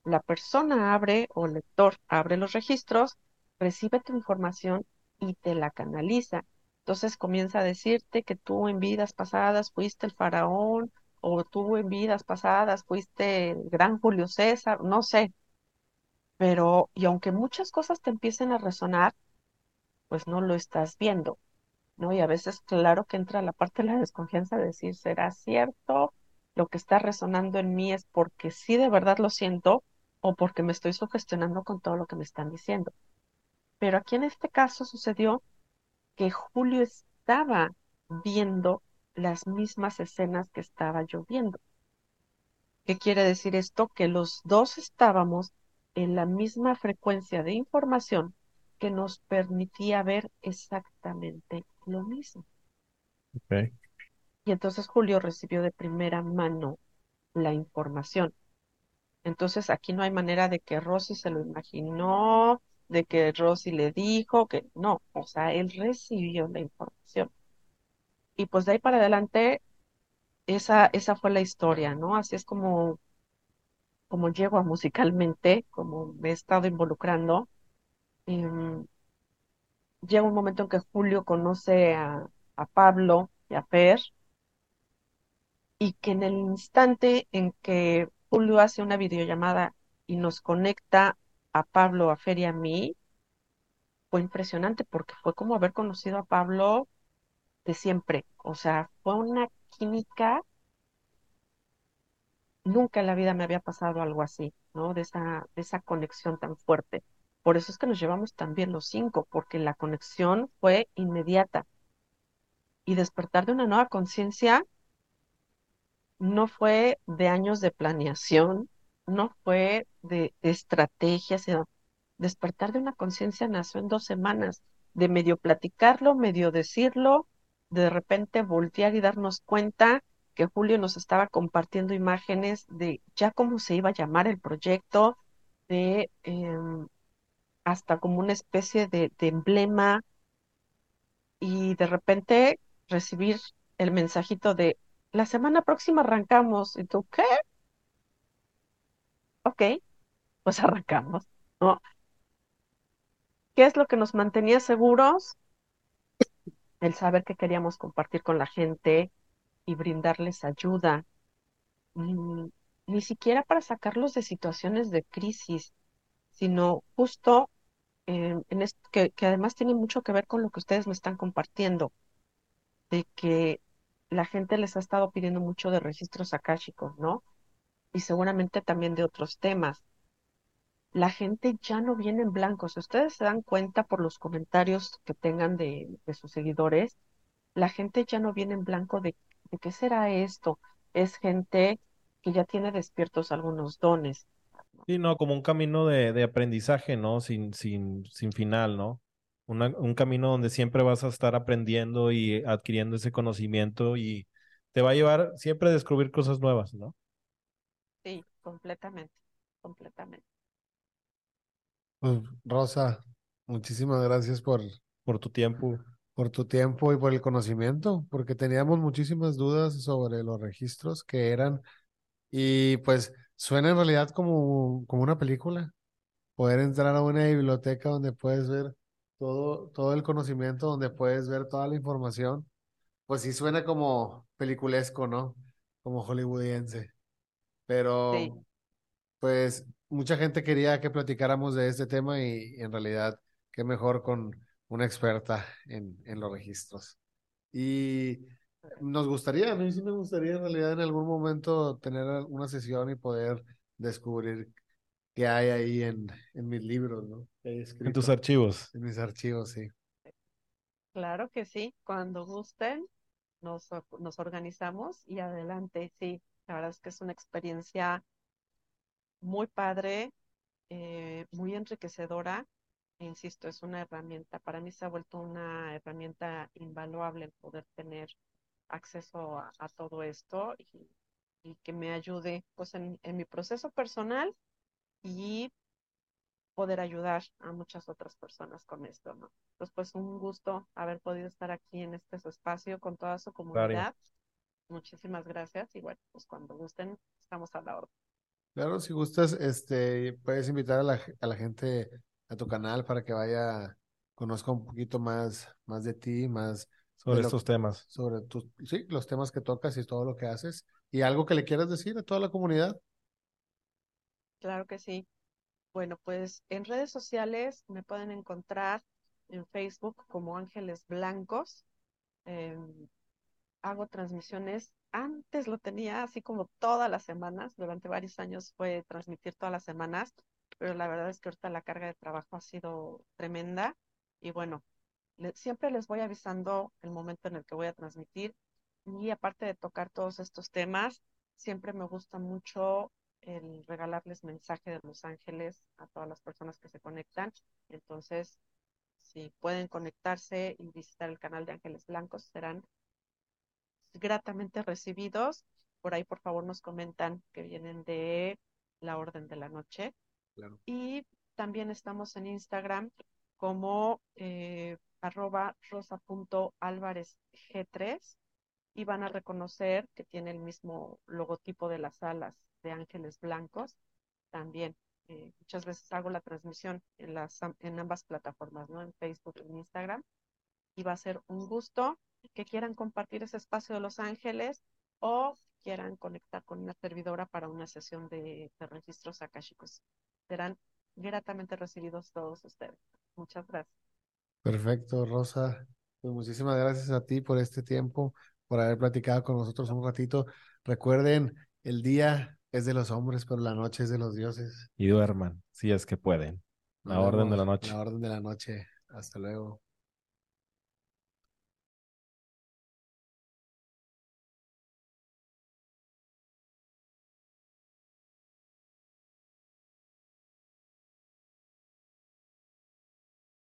la persona abre o el lector abre los registros, recibe tu información y te la canaliza. Entonces comienza a decirte que tú en vidas pasadas fuiste el faraón o tú en vidas pasadas fuiste el gran Julio César, no sé. Pero, y aunque muchas cosas te empiecen a resonar, pues no lo estás viendo, ¿no? Y a veces, claro que entra la parte de la desconfianza de decir, ¿será cierto? Lo que está resonando en mí es porque sí de verdad lo siento o porque me estoy sugestionando con todo lo que me están diciendo. Pero aquí en este caso sucedió que Julio estaba viendo las mismas escenas que estaba yo viendo. ¿Qué quiere decir esto? Que los dos estábamos en la misma frecuencia de información que nos permitía ver exactamente lo mismo. Y entonces Julio recibió de primera mano la información. Entonces aquí no hay manera de que Rosy se lo imaginó, de que Rosy le dijo, que no, o sea, él recibió la información. Y pues de ahí para adelante, esa, esa fue la historia, ¿no? Así es como, como llego a musicalmente, como me he estado involucrando. Em, llega un momento en que Julio conoce a, a Pablo y a Per, y que en el instante en que Julio hace una videollamada y nos conecta a Pablo, a Fer y a mí, fue impresionante porque fue como haber conocido a Pablo de siempre. O sea, fue una química. Nunca en la vida me había pasado algo así, ¿no? De esa, de esa conexión tan fuerte. Por eso es que nos llevamos tan bien los cinco, porque la conexión fue inmediata. Y despertar de una nueva conciencia no fue de años de planeación, no fue de, estrategias, sino despertar de una conciencia nació en dos semanas, de medio platicarlo, medio decirlo, de repente voltear y darnos cuenta que Julio nos estaba compartiendo imágenes de ya cómo se iba a llamar el proyecto, de em, hasta como una especie de, de emblema, y de repente recibir el mensajito de la semana próxima arrancamos. ¿Y tú qué? Ok, pues arrancamos, ¿no? ¿Qué es lo que nos mantenía seguros? El saber que queríamos compartir con la gente y brindarles ayuda. Ni, ni siquiera para sacarlos de situaciones de crisis, sino justo en esto, que además tiene mucho que ver con lo que ustedes me están compartiendo, de que la gente les ha estado pidiendo mucho de registros akáshicos, ¿no? Y seguramente también de otros temas. La gente ya no viene en blanco. Si ustedes se dan cuenta por los comentarios que tengan de, sus seguidores, la gente ya no viene en blanco de, de qué será esto. Es gente que ya tiene despiertos algunos dones. Sí, no, como un camino de, de aprendizaje, ¿no? Sin, sin, sin final, ¿no? Un camino donde siempre vas a estar aprendiendo y adquiriendo ese conocimiento y te va a llevar siempre a descubrir cosas nuevas, ¿no? Sí, completamente, completamente. Pues, Rosa, muchísimas gracias por, por tu tiempo. Por tu tiempo y por el conocimiento, porque teníamos muchísimas dudas sobre los registros que eran, y pues suena en realidad como, como una película. Poder entrar a una biblioteca donde puedes ver todo, todo el conocimiento donde puedes ver toda la información, pues sí suena como peliculesco, ¿no? Como hollywoodiense. Sí, Pero pues mucha gente quería que platicáramos de este tema y, en realidad qué mejor con una experta en, en los registros. Y nos gustaría, a mí sí me gustaría en realidad en algún momento tener una sesión y poder descubrir qué hay ahí en, en mis libros, ¿no? Que En tus archivos. en mis archivos, sí. claro que sí. Cuando gusten, nos, nos organizamos y adelante. Sí, la verdad es que es una experiencia muy padre, eh, muy enriquecedora. E insisto, es una herramienta. Para mí se ha vuelto una herramienta invaluable el poder tener acceso a, a todo esto y, y que me ayude pues en, en mi proceso personal y poder ayudar a muchas otras personas con esto, ¿no? Entonces, pues un gusto haber podido estar aquí en este su espacio con toda su Claro. comunidad. Muchísimas gracias y bueno, pues cuando gusten, estamos a la orden. Claro, si gustas, este, puedes invitar a la, a la gente a tu canal para que vaya, conozca un poquito más, más de ti, más Sobre lo, estos temas. sobre tus, sí, los temas que tocas y todo lo que haces. Y algo que le quieras decir a toda la comunidad. Claro que sí. Bueno, pues en redes sociales me pueden encontrar en Facebook como Ángeles Blancos. em, hago transmisiones. Antes lo tenía así como todas las semanas, durante varios años fue transmitir todas las semanas, pero la verdad es que ahorita la carga de trabajo ha sido tremenda y bueno, siempre les voy avisando el momento en el que voy a transmitir y aparte de tocar todos estos temas, siempre me gusta mucho el regalarles mensaje de Los Ángeles a todas las personas que se conectan. Entonces, si pueden conectarse y visitar el canal de Ángeles Blancos, serán gratamente recibidos. Por ahí, por favor, nos comentan que vienen de la Orden de la Noche. Claro. Y también estamos en Instagram como eh, arroba rosa.álvarezg3 y van a reconocer que tiene el mismo logotipo de las alas de ángeles blancos. También eh, muchas veces hago la transmisión en, las, en ambas plataformas, ¿no? En Facebook en Instagram y va a ser un gusto que quieran compartir ese espacio de Los Ángeles o quieran conectar con una servidora para una sesión de, de registros akáshicos. Serán gratamente recibidos todos ustedes. Muchas gracias. Perfecto, Rosa. Pues muchísimas gracias a ti por este tiempo, por haber platicado con nosotros un ratito. Recuerden, el día es de los hombres, pero la noche es de los dioses. Y duerman, si es que pueden. La orden de la noche. La orden de la noche. Hasta luego.